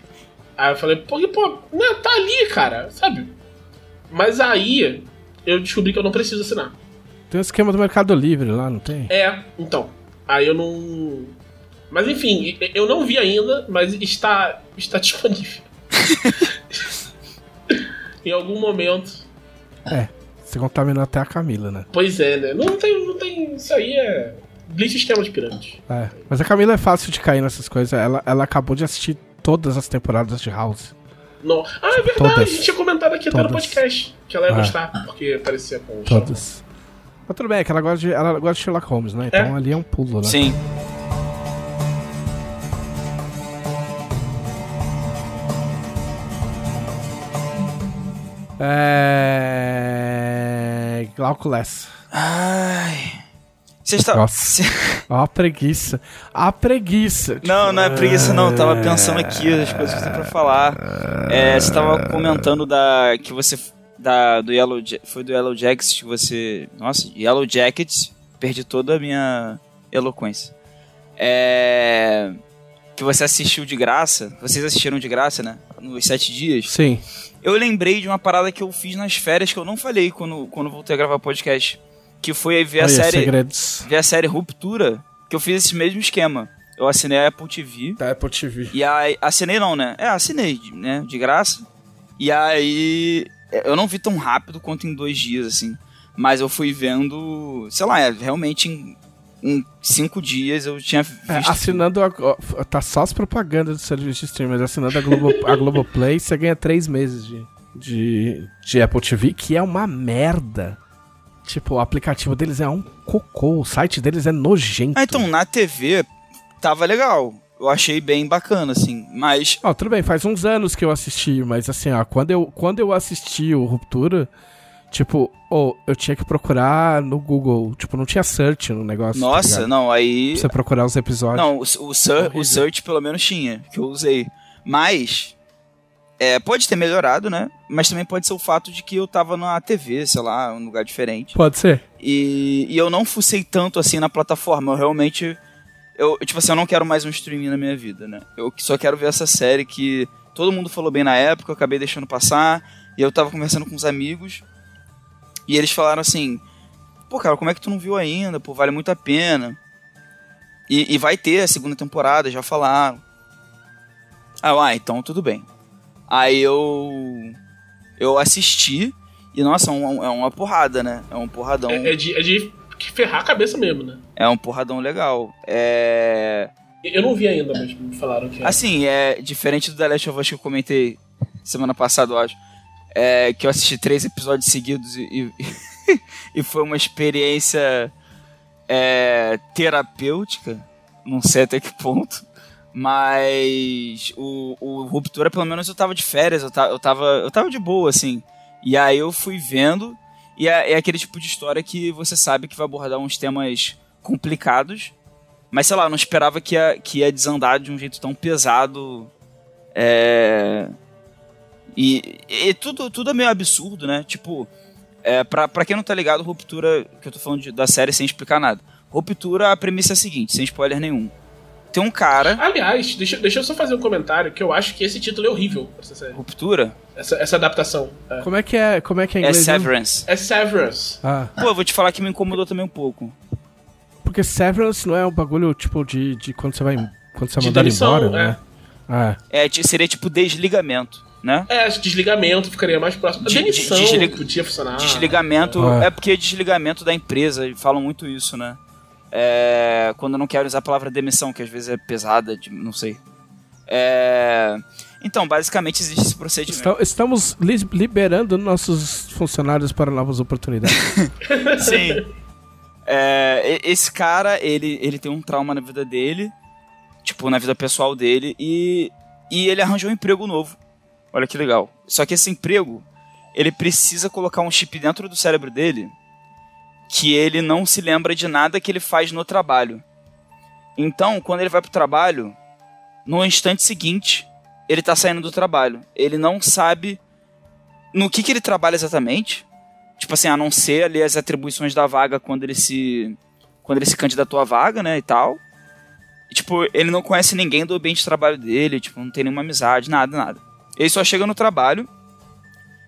aí eu falei, pô, pô, né, tá ali, cara, sabe? Mas aí eu descobri que eu não preciso assinar. Tem um esquema do Mercado Livre lá, não tem? É, então. Aí eu não. Mas enfim, eu não vi ainda, mas está, está disponível. em algum momento. É. Você contaminou até a Camila, né? Pois é, né? Não tem. Não tem isso aí é. Bleach esquema de pirâmide. É. Mas a Camila é fácil de cair nessas coisas. Ela, ela acabou de assistir todas as temporadas de House. Não. Ah, é verdade, Todas. a gente tinha comentado aqui até no Todas. podcast. Que ela ia É. gostar, porque parecia com o Todas. Mas tudo bem, é que ela gosta de, ela gosta de Sherlock Holmes, né? Então ali é um pulo, né? Sim. É. Glauco Less. Ai. Você está. Nossa. Ó a preguiça. A preguiça. Não, não é preguiça não, eu tava pensando aqui as coisas que tem pra falar. É, você tava comentando da que você da do Yellow foi do Yellow Jackets que você, nossa, Yellow Jackets, perdi toda a minha eloquência. É que você assistiu de graça, vocês assistiram de graça, né? Nos sete dias. Sim. Eu lembrei de uma parada que eu fiz nas férias que eu não falei quando quando voltei a gravar podcast, que foi ver a Olha, série segredos ver a série Ruptura, que eu fiz esse mesmo esquema. Eu assinei a Apple TV. da Apple TV. E aí. Assinei não, né? É, assinei, né? De graça. E aí. Eu não vi tão rápido quanto em dois dias, assim. Mas eu fui vendo. Sei lá, é, realmente em, em cinco dias eu tinha visto. É, assinando a, tá só as propagandas do serviço de streaming, mas assinando a, Globo, a Globoplay, você ganha três meses de, de, de Apple TV, que é uma merda. Tipo, o aplicativo deles é um cocô, o site deles é nojento. Ah, então, na TV tava legal. Eu achei bem bacana, assim. Mas. Ó, tudo bem, faz uns anos que eu assisti, mas assim, ó, quando eu, quando eu assisti o Ruptura, tipo, ô, eu tinha que procurar no Google, tipo, não tinha search no negócio. tá Nossa, ligado? não, aí. Pra você procurar os episódios. Não, o, o, ser- o search pelo menos tinha, que eu usei. Mas. É, pode ter melhorado, né? Mas também pode ser o fato de que eu tava na TV, sei lá, um lugar diferente. Pode ser? E, e eu não fucei tanto assim na plataforma. Eu realmente. Eu, tipo assim, eu não quero mais um streaming na minha vida, né? Eu só quero ver essa série que todo mundo falou bem na época, eu acabei deixando passar. E eu tava conversando com uns amigos. E eles falaram assim: Pô, cara, como é que tu não viu ainda? Pô, vale muito a pena. E, e vai ter a segunda temporada, já falaram. Ah, eu, ah, então tudo bem. Aí eu. Eu assisti. E nossa, é um- é uma porrada, né? É um porradão. É, é de, é de ferrar a cabeça mesmo, né? É um porradão legal. É. Eu não vi ainda, mas me falaram que é. Assim, é diferente do The Last of Us que eu comentei semana passada, eu acho. É, que eu assisti três episódios seguidos e, e, e foi uma experiência é, terapêutica. Não sei até que ponto. Mas o, o Ruptura, pelo menos eu tava de férias, eu tava, eu tava, eu tava de boa, assim. E aí eu fui vendo, e é, é aquele tipo de história que você sabe que vai abordar uns temas complicados. Mas sei lá, eu não esperava que ia, que ia desandar de um jeito tão pesado. É. E, e tudo, tudo é meio absurdo, né? Tipo, é, pra, pra quem não tá ligado, Ruptura, que eu tô falando de- da série sem explicar nada. Ruptura, a premissa é a seguinte, sem spoiler nenhum. Tem um cara. Aliás, deixa, deixa eu só fazer um comentário que eu acho que esse título é horrível pra essa série. Ruptura Essa, essa adaptação. É, Como é que é, como é, que é em é inglês? mesmo? Severance. é Severance. Ah, Pô, eu vou te falar que me incomodou também um pouco. porque Severance não é um bagulho, tipo, de, de quando você vai, quando você é De mandado demissão, embora, né? Ah, É, ti- seria tipo desligamento, né? É, desligamento ficaria mais próximo. De- Demissão de- desliga- podia funcionar. Desligamento. Ah. É porque é desligamento da empresa, falam muito isso, né? É, quando eu não quero usar a palavra demissão, que às vezes é pesada, de- não sei. É, Então, basicamente existe esse procedimento. Estamos li- liberando nossos funcionários para novas oportunidades. Sim. É, esse cara, ele, ele tem um trauma na vida dele, tipo, na vida pessoal dele, e, e ele arranjou um emprego novo. Olha que legal. Só que esse emprego, ele precisa colocar um chip dentro do cérebro dele que ele não se lembra de nada que ele faz no trabalho. Então, quando ele vai pro trabalho, no instante seguinte, ele tá saindo do trabalho. Ele não sabe no que, que ele trabalha exatamente. Tipo assim, a não ser ali as atribuições da vaga quando ele se. Quando ele se candidatou à vaga, né? E tal. E, tipo, ele não conhece ninguém do ambiente de trabalho dele, tipo, não tem nenhuma amizade, nada, nada. Ele só chega no trabalho.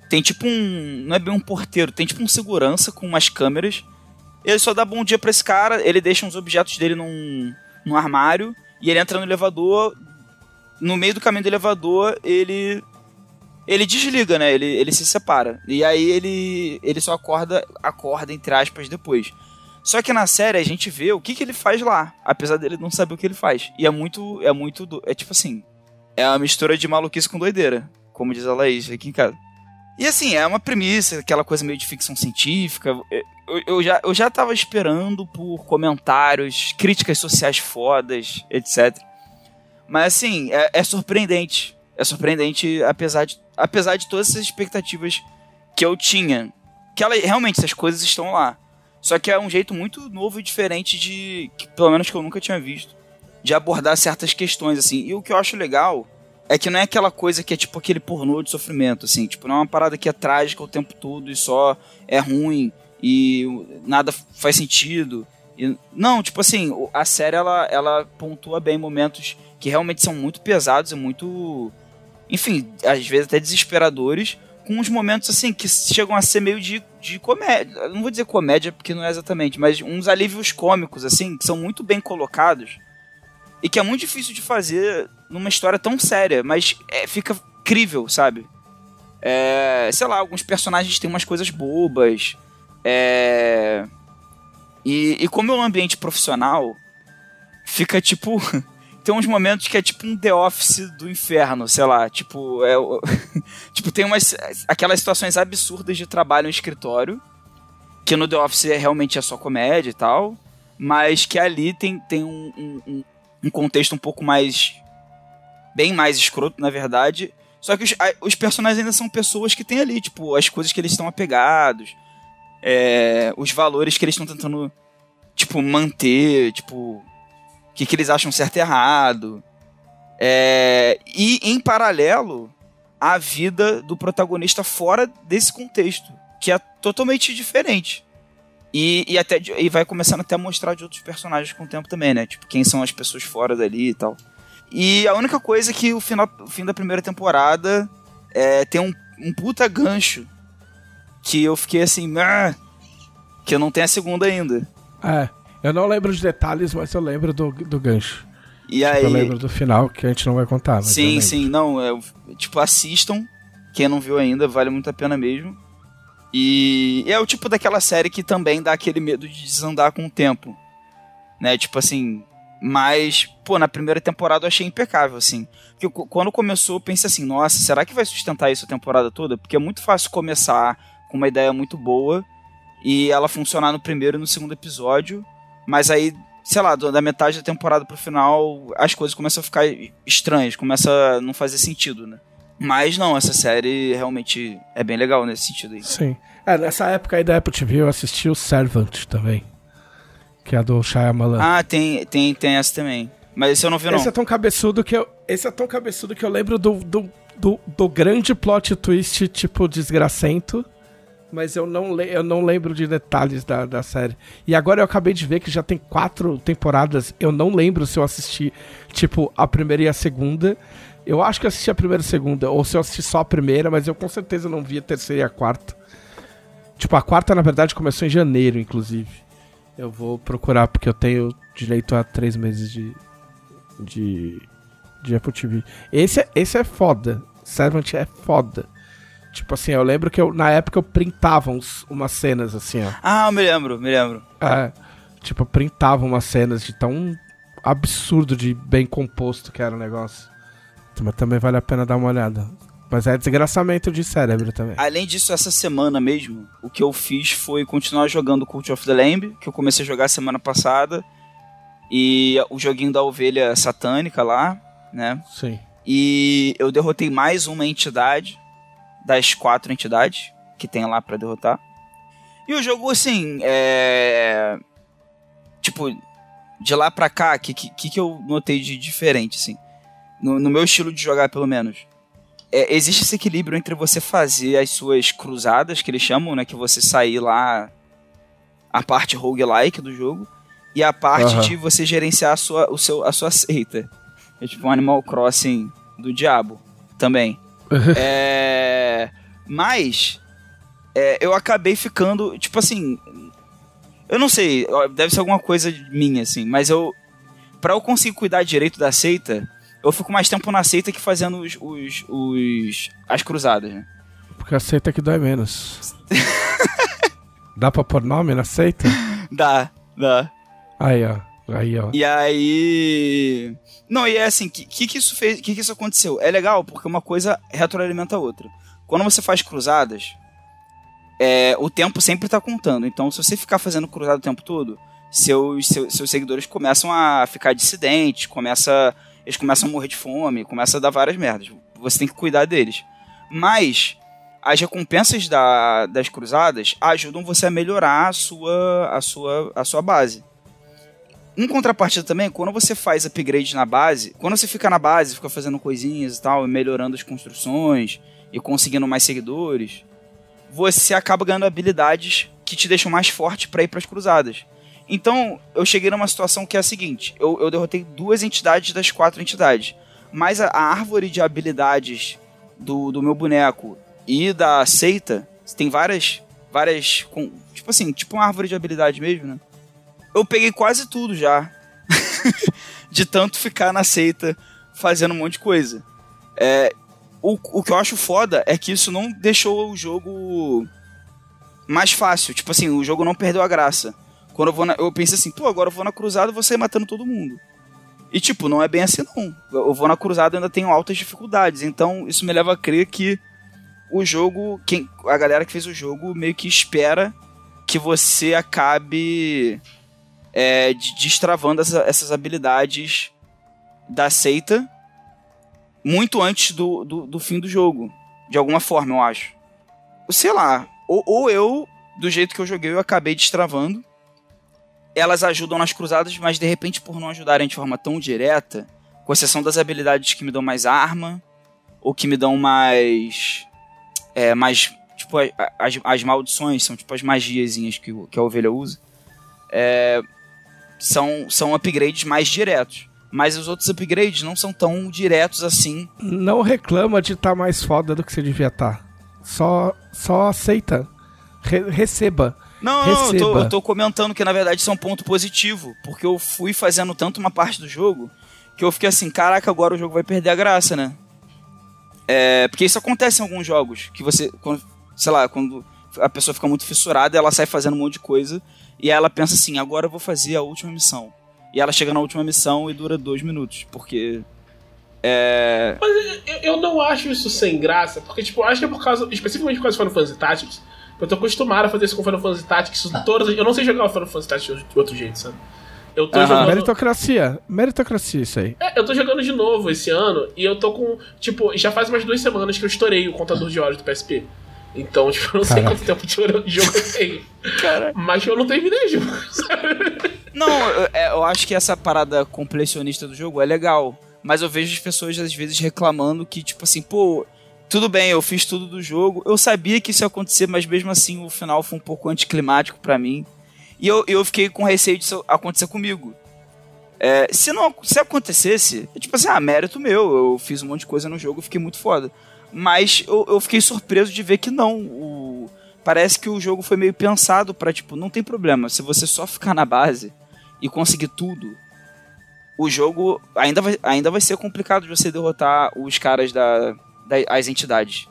Tem tipo um. Não é bem um porteiro, tem tipo um segurança com umas câmeras. Ele só dá bom dia pra esse cara, ele deixa uns objetos dele num, num armário. E ele entra no elevador. No meio do caminho do elevador, ele ele desliga, né? Ele, ele se separa. E aí ele, ele só acorda, acorda, entre aspas, depois. Só que na série a gente vê o que, que ele faz lá, apesar dele não saber o que ele faz. E é muito. É muito. É tipo assim. É uma mistura de maluquice com doideira, como diz a Laís aqui em casa. E assim, é uma premissa, aquela coisa meio de ficção científica. Eu, eu já, eu já tava esperando por comentários, críticas sociais fodas, etc. Mas assim, é, é surpreendente. É surpreendente, apesar de, apesar de todas essas expectativas que eu tinha. Que ela, realmente, essas coisas estão lá. Só que é um jeito muito novo e diferente de. Que, pelo menos que eu nunca tinha visto. De abordar certas questões, assim. E o que eu acho legal é que não é aquela coisa que é tipo aquele pornô de sofrimento, assim. Tipo, não é uma parada que é trágica o tempo todo e só é ruim e nada faz sentido. E- não, tipo assim, a série ela, ela pontua bem momentos que realmente são muito pesados e muito. Enfim, às vezes até desesperadores, com uns momentos assim que chegam a ser meio de, de comédia. Não vou dizer comédia porque não é exatamente, mas uns alívios cômicos, assim, que são muito bem colocados e que é muito difícil de fazer numa história tão séria, mas é, fica crível, sabe? É, sei lá, alguns personagens têm umas coisas bobas. É, e, e como é um ambiente profissional, fica tipo. Tem uns momentos que é tipo um The Office do inferno, sei lá. Tipo, é, tipo tem umas. aquelas situações absurdas de trabalho em escritório. Que no The Office é, realmente é só comédia e tal. Mas que ali tem, tem um, um, um- contexto um pouco mais. bem mais escroto, na verdade. Só que os, os personagens ainda são pessoas que têm ali, tipo, as coisas que eles estão apegados. é, os valores que eles estão tentando, tipo, manter, tipo, o que, que eles acham certo e errado. É, e, em paralelo, a vida do protagonista fora desse contexto, que é totalmente diferente. E, e até e vai começando até a mostrar de outros personagens com o tempo também, né? Tipo, quem são as pessoas fora dali e tal. E a única coisa é que o, final, o fim da primeira temporada é, tem um, um puta gancho que eu fiquei assim, "Ah", que eu não tenho a segunda ainda. é. Eu não lembro de detalhes, mas eu lembro do, do gancho. E aí. Eu lembro do final, que a gente não vai contar. Sim, sim, não, é, tipo, assistam. Quem não viu ainda, vale muito a pena mesmo. E é o tipo daquela série que também dá aquele medo de desandar com o tempo. Né? Tipo assim. Mas, pô, na primeira temporada eu achei impecável, assim. Porque quando começou, eu pensei assim, nossa, será que vai sustentar isso a temporada toda? Porque é muito fácil começar com uma ideia muito boa e ela funcionar no primeiro e no segundo episódio. Mas aí, sei lá, da metade da temporada pro final, as coisas começam a ficar estranhas, começa a não fazer sentido, né? Mas não, essa série realmente é bem legal nesse sentido aí. Sim. É, nessa época aí da Apple TV eu assisti o Servant também. Que é a do Shyamalan. Ah, tem, tem, tem essa também. Mas esse eu não vi, não. Esse é tão cabeçudo que eu. Esse é tão cabeçudo que eu lembro do, do, do, do grande plot twist, tipo, desgracento. Mas eu não, le eu não lembro de detalhes da, da série. E agora eu acabei de ver que já tem quatro temporadas. Eu não lembro se eu assisti, tipo, a primeira e a segunda. Eu acho que eu assisti a primeira e a segunda. Ou se eu assisti só a primeira, mas eu com certeza não vi a terceira e a quarta. Tipo, a quarta, na verdade, começou em janeiro, inclusive. Eu vou procurar, porque eu tenho direito a três meses de, de, de Apple TV. Esse é, esse é foda. Servant é foda. Tipo assim, eu lembro que eu, na época eu printava uns, umas cenas assim, ó. Ah, eu me lembro, me lembro. É, tipo, eu printava umas cenas de tão absurdo de bem composto que era o negócio. Mas também vale a pena dar uma olhada. Mas é desgraçamento de cérebro também. Além disso, essa semana mesmo, o que eu fiz foi continuar jogando Cult of the Lamb, que eu comecei a jogar semana passada, e o joguinho da ovelha satânica lá, né? Sim. E eu derrotei mais uma entidade das quatro entidades que tem lá para derrotar. E o jogo, assim, é. Tipo, de lá pra cá, o que, que, que eu notei de diferente, assim? No, no meu estilo de jogar, pelo menos. É, existe esse equilíbrio entre você fazer as suas cruzadas, que eles chamam, né? Que você sair lá a parte roguelike do jogo, e a parte Aham. de você gerenciar a sua, o seu, a sua seita. É tipo um Animal Crossing do diabo também. é, mas é, eu acabei ficando, tipo assim, eu não sei, deve ser alguma coisa minha assim, mas eu para eu conseguir cuidar direito da seita, eu fico mais tempo na seita que fazendo os, os, os as cruzadas, né? Porque aceita que dói menos. Dá pra pôr nome na seita? Dá, dá. Aí, ó. Aí, ó. E aí. Não, e é assim, o que, que, que isso fez? que, que isso aconteceu? É legal, porque uma coisa retroalimenta a outra. Quando você faz cruzadas, é, o tempo sempre tá contando. Então, se você ficar fazendo cruzada o tempo todo, seus, seus, seus seguidores começam a ficar dissidentes, começa, eles começam a morrer de fome, começa a dar várias merdas. Você tem que cuidar deles. Mas as recompensas da, das cruzadas ajudam você a melhorar a sua, a sua, a sua base. Em contrapartida também, quando você faz upgrade na base, quando você fica na base, fica fazendo coisinhas e tal, e melhorando as construções e conseguindo mais seguidores, você acaba ganhando habilidades que te deixam mais forte para ir para as cruzadas. Então, eu cheguei numa situação que é a seguinte: eu, eu derrotei duas entidades das quatro entidades, mas a, a árvore de habilidades do, do meu boneco e da seita tem várias, várias, com, tipo assim, tipo uma árvore de habilidade mesmo, né? eu peguei quase tudo já. de tanto ficar na seita fazendo um monte de coisa. É, o, o que eu acho foda é que isso não deixou o jogo mais fácil. Tipo assim, o jogo não perdeu a graça. Quando eu vou na, eu pensei assim, pô, agora eu vou na cruzada e vou sair matando todo mundo. E tipo, não é bem assim não. Eu vou na cruzada e ainda tenho altas dificuldades. Então isso me leva a crer que o jogo, quem, a galera que fez o jogo meio que espera que você acabe é, de- destravando essa- essas habilidades da seita muito antes do, do, do fim do jogo. De alguma forma, eu acho. Sei lá. Ou, ou eu, do jeito que eu joguei, eu acabei destravando. Elas ajudam nas cruzadas, mas de repente, por não ajudarem de forma tão direta, com exceção das habilidades que me dão mais arma, ou que me dão mais. É, mais. Tipo, as, as maldições, são tipo as magiazinhas que, que a ovelha usa. É, são, são upgrades mais diretos. Mas os outros upgrades não são tão diretos assim. Não reclama de estar mais foda do que você devia estar. Só, só aceita. Re- receba. Não, não, eu tô, eu tô comentando que na verdade isso é um ponto positivo. Porque eu fui fazendo tanto uma parte do jogo que eu fiquei assim, caraca, agora o jogo vai perder a graça, né? É, porque isso acontece em alguns jogos. Que você, quando, sei lá, quando a pessoa fica muito fissurada, ela sai fazendo um monte de coisa. E aí ela pensa assim, agora eu vou fazer a última missão. E ela chega na última missão e dura dois minutos. Porque. É. Eu, eu não acho isso sem graça, porque, tipo, acho que é por causa, especificamente por causa do Final Fantasy Tactics, eu tô acostumado a fazer isso com Final Fantasy Tactics todas. Eu não sei jogar o Final Fantasy Tactics de outro jeito, sabe? Eu tô Aham. jogando. Meritocracia. Meritocracia, isso aí. É, eu tô jogando de novo esse ano e eu tô com. Tipo, já faz umas duas semanas que eu estourei o contador de horas do PSP. Então, tipo, eu não sei Caraca. quanto tempo de jogo eu tenho. Mas eu não terminei o jogo, sabe? Não, eu, é, eu acho que essa parada completionista do jogo é legal. Mas eu vejo as pessoas às vezes reclamando que, tipo assim, pô, tudo bem, eu fiz tudo do jogo. Eu sabia que isso ia acontecer, mas mesmo assim o final foi um pouco anticlimático pra mim. E eu, eu fiquei com receio disso acontecer comigo. É, se não se acontecesse, é tipo assim, ah, mérito meu. Eu fiz um monte de coisa no jogo, fiquei muito foda. Mas eu, eu fiquei surpreso de ver que não. O, parece que o jogo foi meio pensado pra, tipo, não tem problema. Se você só ficar na base e conseguir tudo, o jogo ainda vai, ainda vai ser complicado de você derrotar os caras da- as entidades.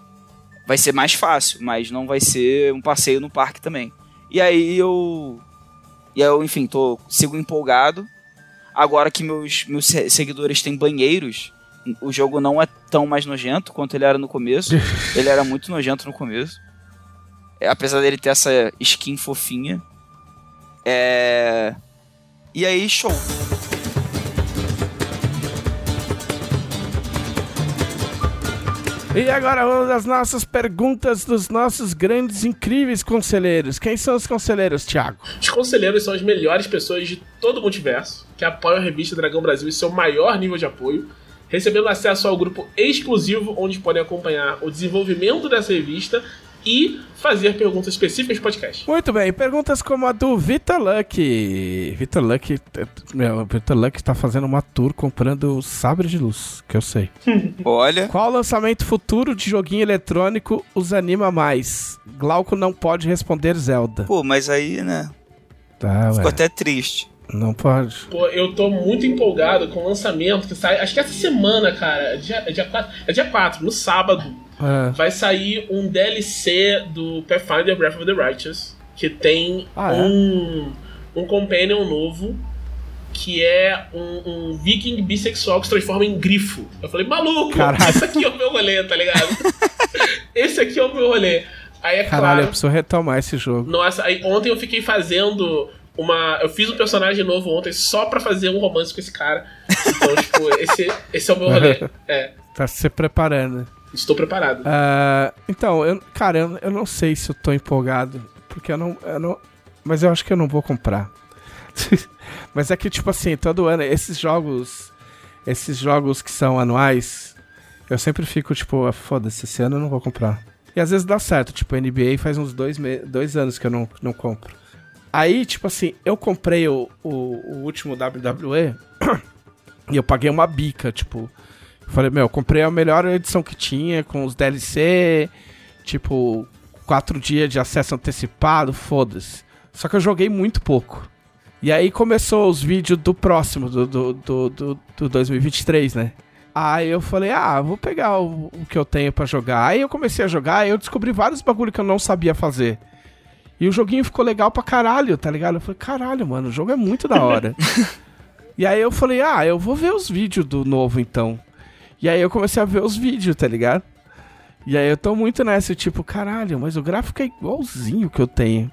Vai ser mais fácil, mas não vai ser um passeio no parque também. E aí eu. E aí eu, enfim, tô, sigo empolgado. Agora que meus, meus se- seguidores têm banheiros o jogo não é tão mais nojento quanto ele era no começo. ele era muito nojento no começo. É, apesar dele ter essa skin fofinha. É. E aí, show. E agora vamos às nossas perguntas dos nossos grandes, incríveis conselheiros. Quem são os conselheiros, Thiago? Os conselheiros são as melhores pessoas de todo o multiverso que apoiam a revista Dragão Brasil em seu maior nível de apoio, recebendo acesso ao grupo exclusivo onde podem acompanhar o desenvolvimento dessa revista e fazer perguntas específicas no podcast. Muito bem, perguntas como a do Vitor Luck. Vitor Luck, meu, Vitor Luck tá fazendo uma tour comprando sabre de luz, que eu sei. Olha. Qual lançamento futuro de joguinho eletrônico os anima mais? Glauco não pode responder Zelda. Pô, mas aí, né? Tá, Ficou ué. até triste. Não pode. Pô, eu tô muito empolgado com o lançamento que sai, acho que essa semana, cara, é dia, é dia 4, é dia 4 no sábado, É. vai sair um DLC do Pathfinder Breath of the Righteous, que tem Ah, é? um, um companion novo, que é um, um viking bissexual que se transforma em grifo. Eu falei, maluco, Caralho. esse aqui é o meu rolê, tá ligado? esse aqui é o meu rolê. Aí é Caralho, eu claro... preciso retomar esse jogo. Nossa, aí ontem eu fiquei fazendo uma. Eu fiz um personagem novo ontem só pra fazer um romance com esse cara. Então, tipo, esse, esse é o meu rolê. É, Tá se preparando. Estou preparado. Ah, então, eu, cara, eu, eu não sei se eu tô empolgado. Porque eu não, eu não. Mas eu acho que eu não vou comprar. mas é que, tipo assim, todo ano, esses jogos. Esses jogos que são anuais, eu sempre fico, tipo, ah, foda-se, esse ano eu não vou comprar. E às vezes dá certo, tipo, NBA faz uns dois, dois anos que eu não, não compro. Aí, tipo assim, eu comprei o, o, o último WWE e eu paguei uma bica, tipo. Eu falei, meu, eu comprei a melhor edição que tinha, com os DLC, tipo, quatro dias de acesso antecipado, foda-se. Só que eu joguei muito pouco. E aí começou os vídeos do próximo, do, do, do, do, do 2023, né? Aí eu falei, ah, vou pegar o, o que eu tenho pra jogar. Aí eu comecei a jogar e eu descobri vários bagulho que eu não sabia fazer. E o joguinho ficou legal pra caralho, tá ligado? Eu falei, caralho, mano, o jogo é muito da hora. e aí eu falei, ah, eu vou ver os vídeos do novo então. E aí eu comecei a ver os vídeos, tá ligado? E aí eu tô muito nessa, tipo, caralho, mas o gráfico é igualzinho que eu tenho.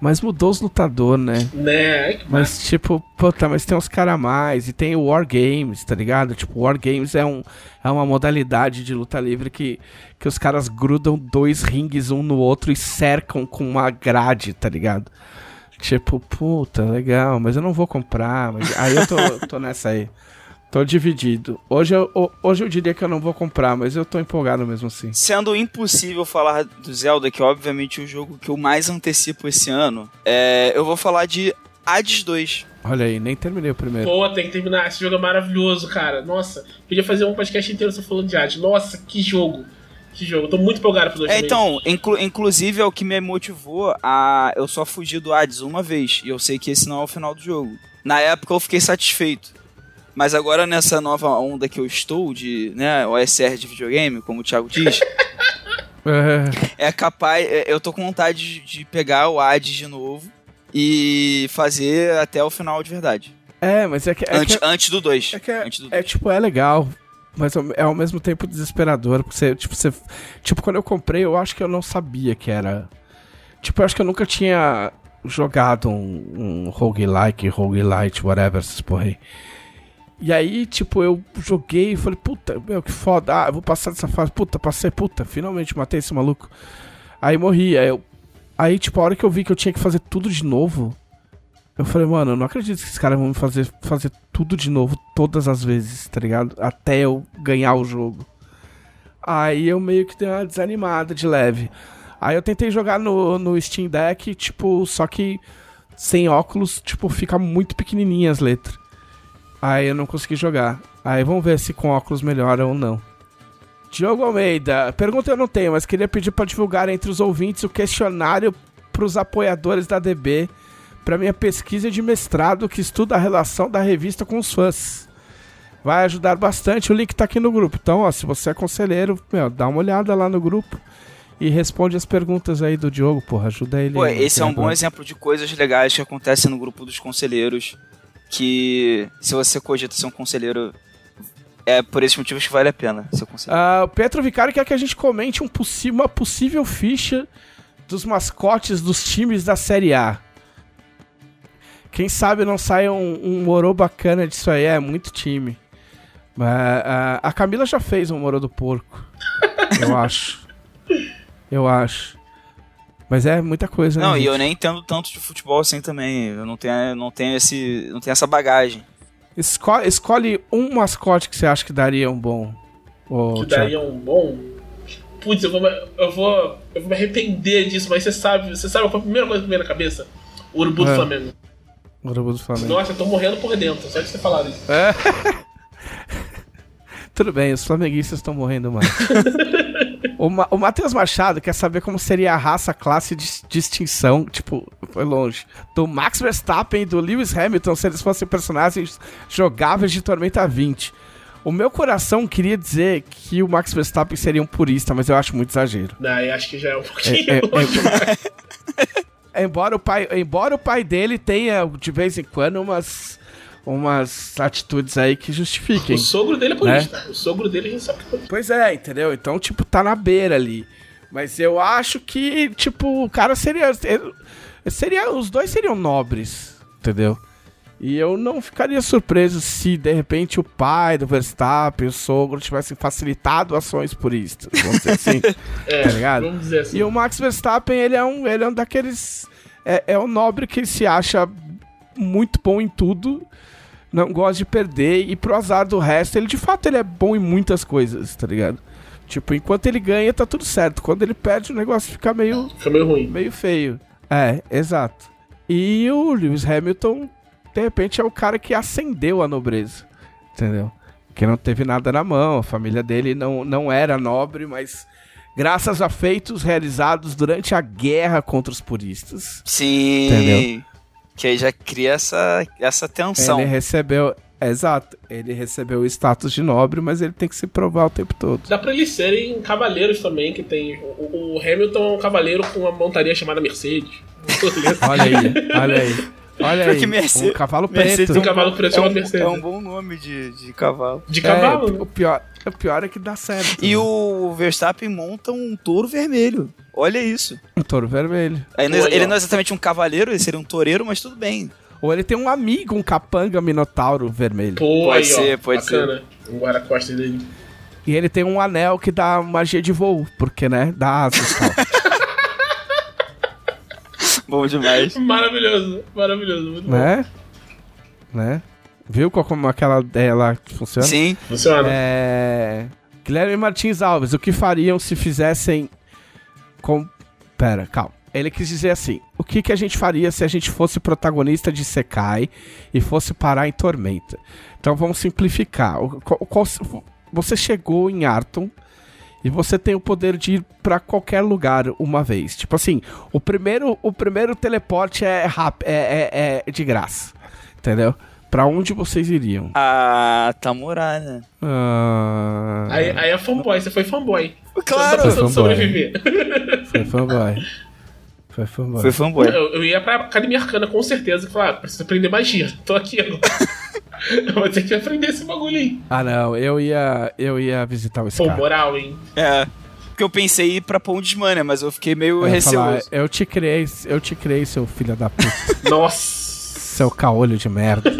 Mas mudou os lutadores, né? Né? Que Mas, tipo, puta, mas tem uns caras a mais. E tem o War Games, tá ligado? Tipo, War Games é, um, é uma modalidade de luta livre que, que os caras grudam dois rings um no outro e cercam com uma grade, tá ligado? Tipo, puta, legal, mas eu não vou comprar. Mas... Aí eu tô, tô nessa aí. Tô dividido. Hoje eu, ho- hoje eu diria que eu não vou comprar, mas eu tô empolgado mesmo assim. Sendo impossível falar do Zelda, que é obviamente o jogo que eu mais antecipo esse ano, é, eu vou falar de Hades 2. Olha aí, nem terminei o primeiro. Pô, tem que terminar. Esse jogo é maravilhoso, cara. Nossa, podia fazer um podcast inteiro só falando de arte. Nossa, que jogo. Que jogo. Eu tô muito empolgado pro 2020. É, então, inclu- inclusive é o que me motivou a eu só fugir do Hades uma vez, e eu sei que esse não é o final do jogo. Na época eu fiquei satisfeito. Mas agora nessa nova onda que eu estou de, né, OSR de videogame, como o Thiago diz, É, é capaz, é, eu tô com vontade de- pegar o Hades de novo e fazer até o final de verdade. é, mas é que. É antes, que antes do 2. É que é, é, tipo, é legal, mas é ao mesmo tempo desesperador. Porque você, tipo, você. Tipo, quando eu comprei, eu acho que eu não sabia que era. Tipo, eu acho que eu nunca tinha jogado um, um roguelike, roguelite, whatever, essas porra aí. E aí, tipo, eu joguei e falei, puta, meu, que foda. Ah, eu vou passar dessa fase. Puta, passei, puta, finalmente matei esse maluco. Aí morri. Aí, eu, aí, tipo, a hora que eu vi que eu tinha que fazer tudo de novo, eu falei, mano, eu não acredito que esses caras vão me fazer, fazer tudo de novo todas as vezes, tá ligado? Até eu ganhar o jogo. Aí eu meio que dei uma desanimada de leve. Aí eu tentei jogar no, no Steam Deck, tipo, só que sem óculos, tipo, fica muito pequenininha as letras. Aí eu não consegui jogar. Aí vamos ver se com óculos melhora ou não. Diogo Almeida, pergunta eu não tenho, mas queria pedir para divulgar entre os ouvintes o questionário para os apoiadores da DB para minha pesquisa de mestrado que estuda a relação da revista com os fãs. Vai ajudar bastante, o link tá aqui no grupo. Então, ó, se você é conselheiro, meu, dá uma olhada lá no grupo e responde as perguntas aí do Diogo, porra, ajuda ele. Pô, esse é um bom exemplo de coisas legais que acontecem no grupo dos conselheiros. Que se você cogita ser um conselheiro, é por esses motivos que vale a pena, se eu conseguir. Ah, o Petro Vicari quer que a gente comente um possi uma possível ficha dos mascotes dos times da Série A. Quem sabe não sai um, um Moro bacana disso aí, é muito time. Mas, ah, a Camila já fez um Moro do Porco. Eu acho. Eu acho. Mas é muita coisa, né? Não, e gente? eu nem entendo tanto de futebol assim também. Eu não tenho, não tenho, esse, não tenho essa bagagem. Esco- escolhe um mascote que você acha que daria um bom. Ô, Que Thiago. daria um bom. Putz, eu vou, me- eu vou. Eu vou me arrepender disso, mas você sabe, você sabe qual foi a primeira coisa que veio na cabeça? O urubu do É. Flamengo. Urubu do Flamengo. Nossa, eu tô morrendo por dentro, só de você falar isso. Tudo bem, os flamenguistas estão morrendo mais. o, Ma o Matheus Machado quer saber como seria a raça, classe de distinção, tipo, foi longe, do Max Verstappen e do Lewis Hamilton se eles fossem personagens jogáveis de Tormenta 20. O meu coração queria dizer que o Max Verstappen seria um purista, mas eu acho muito exagero. Não, eu acho que já é um pouquinho. É, é, embora, o pai, embora o pai dele tenha, de vez em quando, umas, umas atitudes aí que justifiquem. O sogro dele é polícia. O sogro dele a gente sabe que é. Pois é, entendeu? Então, tipo, tá na beira ali. Mas eu acho que, tipo, o cara seria. seria os dois seriam nobres, entendeu? E eu não ficaria surpreso se, de repente, o pai do Verstappen, o sogro, tivessem facilitado ações puristas. Vamos dizer assim. É, Tá ligado? vamos dizer assim. E o Max Verstappen, ele é um, ele é um daqueles. É, é um nobre que se acha muito bom em tudo, não gosta de perder, e pro azar do resto, ele de fato ele é bom em muitas coisas, tá ligado? Tipo, enquanto ele ganha, tá tudo certo. Quando ele perde, o negócio fica meio, Fica meio ruim. meio feio. É, exato. E o Lewis Hamilton, de repente, é o cara que acendeu a nobreza, entendeu? Que não teve nada na mão, a família dele não, não era nobre, mas graças a feitos realizados durante a guerra contra os puristas, Sim. Entendeu? Que aí já cria essa, essa tensão. ele recebeu. Exato, ele recebeu o status de nobre, mas ele tem que se provar o tempo todo. Dá pra eles serem cavaleiros também, que tem. O, o Hamilton é um cavaleiro com uma montaria chamada Mercedes. Olha aí, olha aí. Olha aí, Mercedes- um cavalo Mercedes preto. Um cavalo preto é chamado um, Mercedes. é um bom nome de, de cavalo. De cavalo. É, o, pior, o pior é que dá certo. E né? o Verstappen monta um touro vermelho. Olha isso. Um touro vermelho. Aí não- Olha. ele não é exatamente um cavaleiro, ele seria um toureiro, mas tudo bem. Ou ele tem um amigo, um capanga minotauro vermelho. Pô, Pode aí, ser, ó, pode bacana. Um guarda-costas dele. E ele tem um anel que dá magia de voo, porque, né, dá asas e tal. Bom demais. Maravilhoso, maravilhoso. Muito bom. né? Viu como aquela que funciona? Sim. Funciona. É... Guilherme Martins Alves, o que fariam se fizessem com... Pera, calma. Ele quis dizer assim, o que, que a gente faria se a gente fosse protagonista de Sekai e fosse parar em Tormenta? Então vamos simplificar. O- qual- qual- você chegou em Arton e você tem o poder de ir pra qualquer lugar uma vez. Tipo assim, o primeiro, o primeiro teleporte é, rap, é, é- é de graça. Entendeu? Pra onde vocês iriam? A Tamura, né? Ah, Aí, aí é fanboy, você foi fanboy. Claro! Você tá sobreviver. Foi fanboy. Foi fanboy. Foi fanboy. Eu, eu ia pra Academia Arcana com certeza e falar, ah, preciso aprender magia. Tô aqui agora. eu vou ter que aprender esse bagulho aí. Ah, não. Eu ia, eu ia visitar o Pô, Scar. moral, hein? É. Porque eu pensei em ir pra Pão de Mania, mas eu fiquei meio Eu ia falar, receoso. eu te criei, eu te criei, seu filho da puta. Nossa. seu caolho de merda.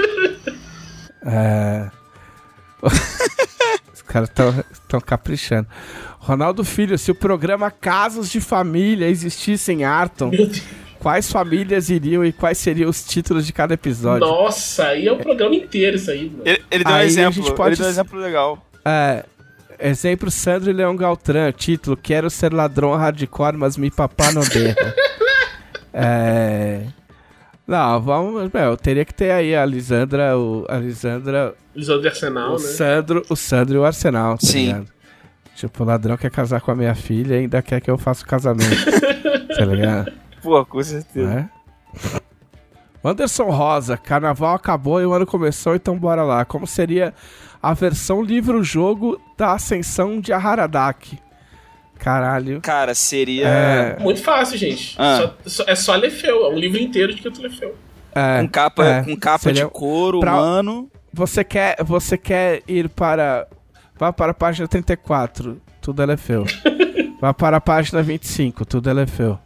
É... Os caras estão caprichando. Ronaldo Filho, se o programa Casos de Família existisse em Arton, quais famílias iriam e quais seriam os títulos de cada episódio? Nossa, aí é o programa inteiro isso aí, mano. Ele, ele deu um Aí a exemplo. gente pode- Ele deu um exemplo legal. É. Exemplo, Sandro e Leão Galtran. Título, quero ser ladrão hardcore, mas me papá não deixa. é... Não, vamos... Meu, teria que ter aí a Lisandra, o, a Lisandra, Usando de Arsenal, o né? Sandro, o Sandro e o Arsenal, tá Sim. ligado? Tipo, o ladrão quer casar com a minha filha e ainda quer que eu faça o casamento, tá ligado? Pô, com certeza. né? Anderson Rosa, carnaval acabou e o ano começou, então bora lá. Como seria a versão livro-jogo da ascensão de Aharadak? Caralho. Cara, seria. É, Muito fácil, gente. Ah. Só- só- é só Lefeu, é um livro inteiro de Quinto Lefeu. é, Com capa, é, com capa de couro pra- humano. Você quer, você quer ir para Vá para a página 34, tudo LFO. Vá para a página 25, tudo LFO.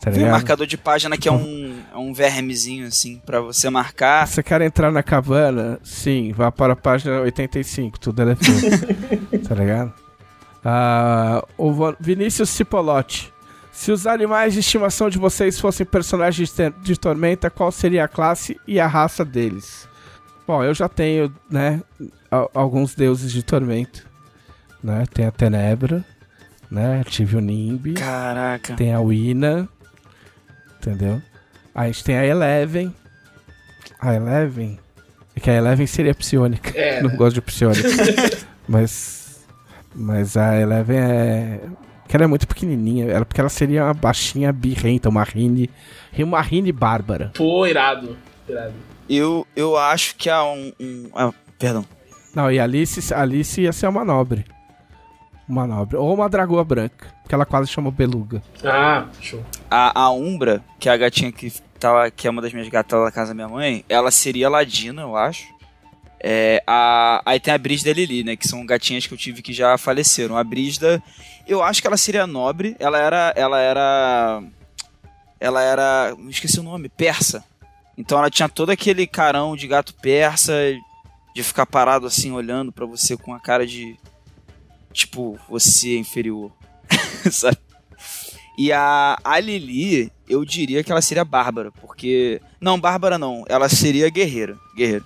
Tá Tem um marcador de página que é um, é um vermezinho, assim, pra você marcar. Você quer entrar na cabana? Sim, vá para a página 85, tudo LFO. tá ligado? Ah, o Vinícius Cipolotti. Se os animais de estimação de vocês fossem personagens de, Tormenta, qual seria a classe e a raça deles? Bom, eu já tenho, né, alguns deuses de Tormenta. Né? Tem a Tenebra, né? Tive o Nimbi. Caraca. Tem a Wina. Entendeu? Aí a gente tem a Eleven. A Eleven. É que a Eleven seria psionica. É, Não né? gosto de psionica. mas. Mas a Eleven é. Que ela é muito pequenininha. Ela, porque ela seria uma baixinha birrenta, uma Rine. Uma Rine bárbara. Pô, irado. Irado. Eu, eu acho que há um. um- ah, perdão. Não, e a Alice, a Alice ia ser uma nobre. Uma nobre. Ou uma dragoa branca. Porque ela quase chama beluga. Ah, show. A, a Umbra, que é a gatinha que, lá, que é uma das minhas gatas lá da casa da minha mãe, ela seria ladina, eu acho. É, a, aí tem a Brígida e a Lili, né? Que são gatinhas que eu tive que já faleceram. A Brígida, eu acho que ela seria nobre. Ela era. Ela era. Ela era. Esqueci o nome, persa. Então ela tinha todo aquele carão de gato persa, de ficar parado assim, olhando pra você com a cara de. Tipo, você é inferior. Sabe? E a, a Lili, eu diria que ela seria bárbara, porque. Não, bárbara não. Ela seria guerreira. Guerreira.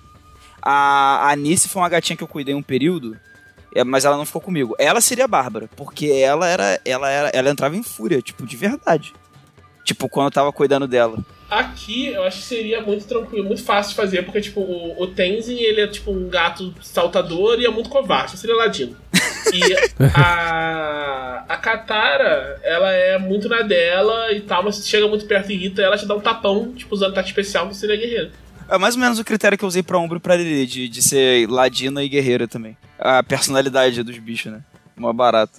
A, a Anice foi uma gatinha que eu cuidei um período, é, mas ela não ficou comigo. Ela seria bárbara, porque ela era. Ela era. Ela entrava em fúria, tipo, de verdade. Tipo, quando eu tava cuidando dela. Aqui eu acho que seria muito tranquilo, muito fácil de fazer, porque tipo, o, o Tenzin ele é tipo um gato saltador e é muito covarde, seria ladino. E a, a Katara, ela é muito na dela e tal, mas se chega muito perto e irrita, ela te dá um tapão, tipo, usando ataque especial, que seria guerreiro. É mais ou menos o critério que eu usei pra Umbro e pra Lili, de, de ser ladina e guerreira também. A personalidade dos bichos, né? Mó barato.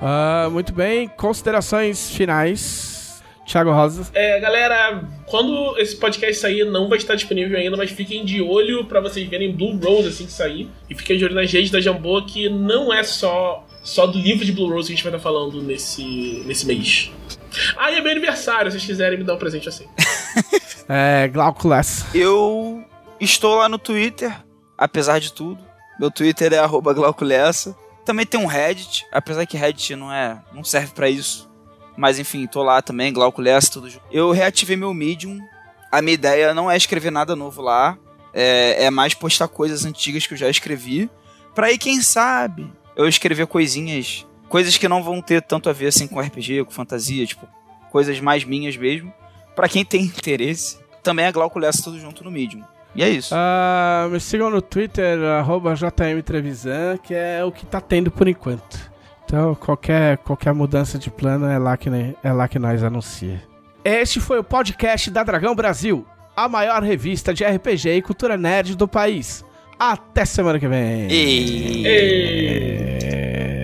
Ah, muito bem, considerações finais. Thiago Rosa. É, galera, quando esse podcast sair, não vai estar disponível ainda, mas fiquem de olho pra vocês verem Blue Rose assim que sair. E fiquem de olho nas redes da Jambô, que não é só, só do livro de Blue Rose que a gente vai estar falando nesse, nesse mês. Ah, e é meu aniversário, se vocês quiserem me dar um presente assim. É, Glauco Lessa. Eu estou lá no Twitter, apesar de tudo. Meu Twitter é arroba glauculessa. Também tem um Reddit, apesar que Reddit não é, não serve pra isso. Mas enfim, tô lá também, glauculessa, tudo junto. Eu reativei meu Medium. A minha ideia não é escrever nada novo lá, é, é mais postar coisas antigas que eu já escrevi. Pra aí, quem sabe, eu escrever coisinhas, coisas que não vão ter tanto a ver assim com RPG, com fantasia, tipo, coisas mais minhas mesmo. Pra quem tem interesse, também é glauculessa tudo junto no Medium. E é isso. Ah, me sigam no Twitter, arroba JM Trevisan, que é o que tá tendo por enquanto. Então, qualquer, qualquer mudança de plano é lá, que, é lá que nós anuncia. Este foi o podcast da Dragão Brasil, a maior revista de RPG e cultura nerd do país. Até semana que vem. E... Ei.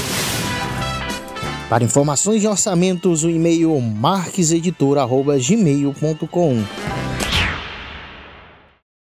Para informações de orçamentos, o e-mail marqueseditor.gmail.com